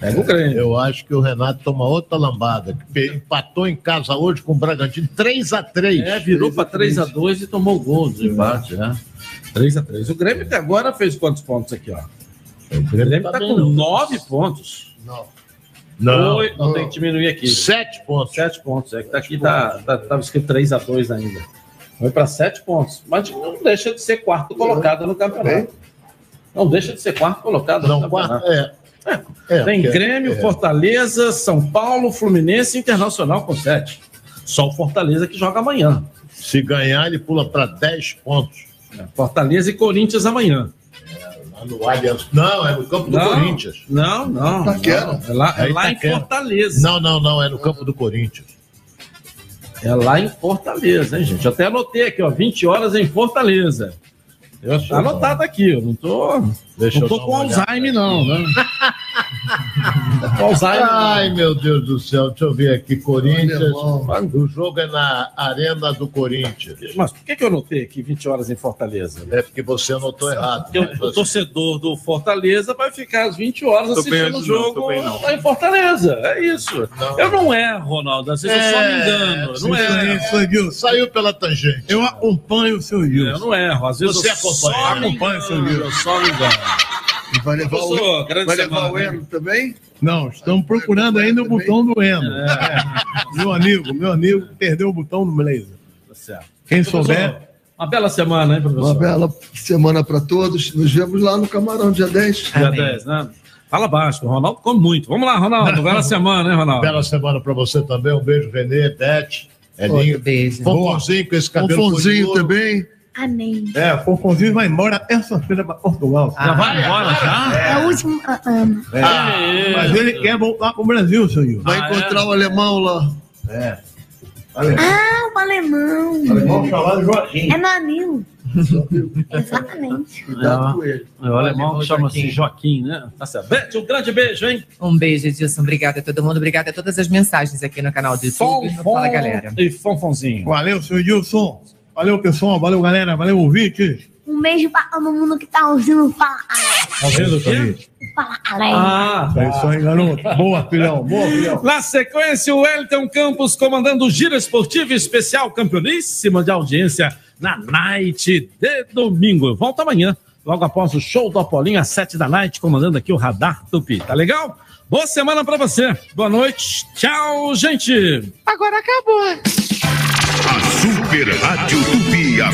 Pega o Grêmio. Eu acho que o Renato toma outra lambada, que empatou em casa hoje com o Bragantino 3 a 3 É, virou para 3x2 e tomou o gol de empate, né? 3x3. O Grêmio até agora fez quantos pontos aqui, ó? O Grêmio tá tá bem, com não. 9 pontos. Não, Oi, não, tem que diminuir aqui. 7 pontos. 7 pontos. É que tá aqui, tá, tá, tava escrito 3x2 ainda. Foi para 7 pontos. Mas não deixa de ser quarto colocado no campeonato. Não deixa de ser quarto colocado Não, no campeonato. quarto, é. É, Tem porque- Grêmio, é. Fortaleza, São Paulo, Fluminense e Internacional com 7. Só o Fortaleza que joga amanhã. Se ganhar, ele pula para 10 pontos. Fortaleza e Corinthians amanhã. Lá no Allianz. Não, é no campo do Não, Corinthians. Não, não. Itaquera. não. É lá, é É lá em Itaquera. Fortaleza. Não, não, não, é no campo do Corinthians. É lá em Fortaleza, hein, gente? Até anotei aqui, ó, 20 horas em Fortaleza. Eu tá anotado aqui, eu não tô, Deixa não tô com Alzheimer, não, né? não. Ai, meu Deus do céu, deixa eu ver aqui. Corinthians. O jogo é na Arena do Corinthians. Mas por que, que eu anotei aqui 20 horas em Fortaleza? É porque você anotou errado. Porque o, o torcedor do Fortaleza vai ficar às 20 horas Tô assistindo o não, jogo não. lá em Fortaleza. É isso. Eu não erro, Ronaldo. Às vezes eu só me engano. Eu não erro. isso. Saiu pela tangente. Eu acompanho o seu Gilson. Eu não erro. Às vezes Você eu acompanha, só me acompanha, engano, seu Gilson. Eu só me engano. E vai levar Professor, o, grande vai levar semana, o hein? Eno também? Não, estamos procurando ainda o botão do Eno. É. Meu amigo, meu amigo perdeu o botão do Blazer. Tá certo. Quem Professor, souber. Uma bela semana, hein, professor? Uma bela semana para todos. Nos vemos lá no Camarão, dia 10. Dia 10, né? Fala baixo, o Ronaldo come muito. Vamos lá, Ronaldo. Bela semana, hein, Ronaldo? Bela semana pra você também. Um beijo, Renê, Beth, Elinho. Outro beijo. Fonfonzinho com esse cabelo. Fonfonzinho também. Amém. É, o Fonfonzinho vai embora essa-feira para Portugal. Já vai embora, já? É o último ah, ano. É, mas ele quer voltar pro Brasil, senhor. Vai encontrar o alemão lá. É. Ah, o alemão. Alemão chamado Joaquim. É meu amigo. Exatamente. Cuidado com ele. O alemão chama-se Joaquim, né? Tá certo. Beth, um grande beijo, hein? Um beijo, Edilson. Obrigada a todo mundo. Obrigada a todas as mensagens aqui no canal do YouTube. Fala, galera. E Fonfonzinho. Valeu, senhor Gilson. Valeu, pessoal. Valeu, galera. Valeu, ouvintes. Um beijo pra todo mundo que tá ouvindo Fala Tá vendo o quê? Fala Galera. Ah, É isso aí, garoto. Boa, filhão. Boa, filhão. Na sequência, o Wellington Campos comandando o Giro Esportivo Especial Campeoníssima de audiência na night de domingo. Volta amanhã, logo após o show do Apolinho, às sete da night, comandando aqui o Radar Tupi. Tá legal? Boa semana pra você. Boa noite. Tchau, gente. Agora acabou. A Super Rádio Tupi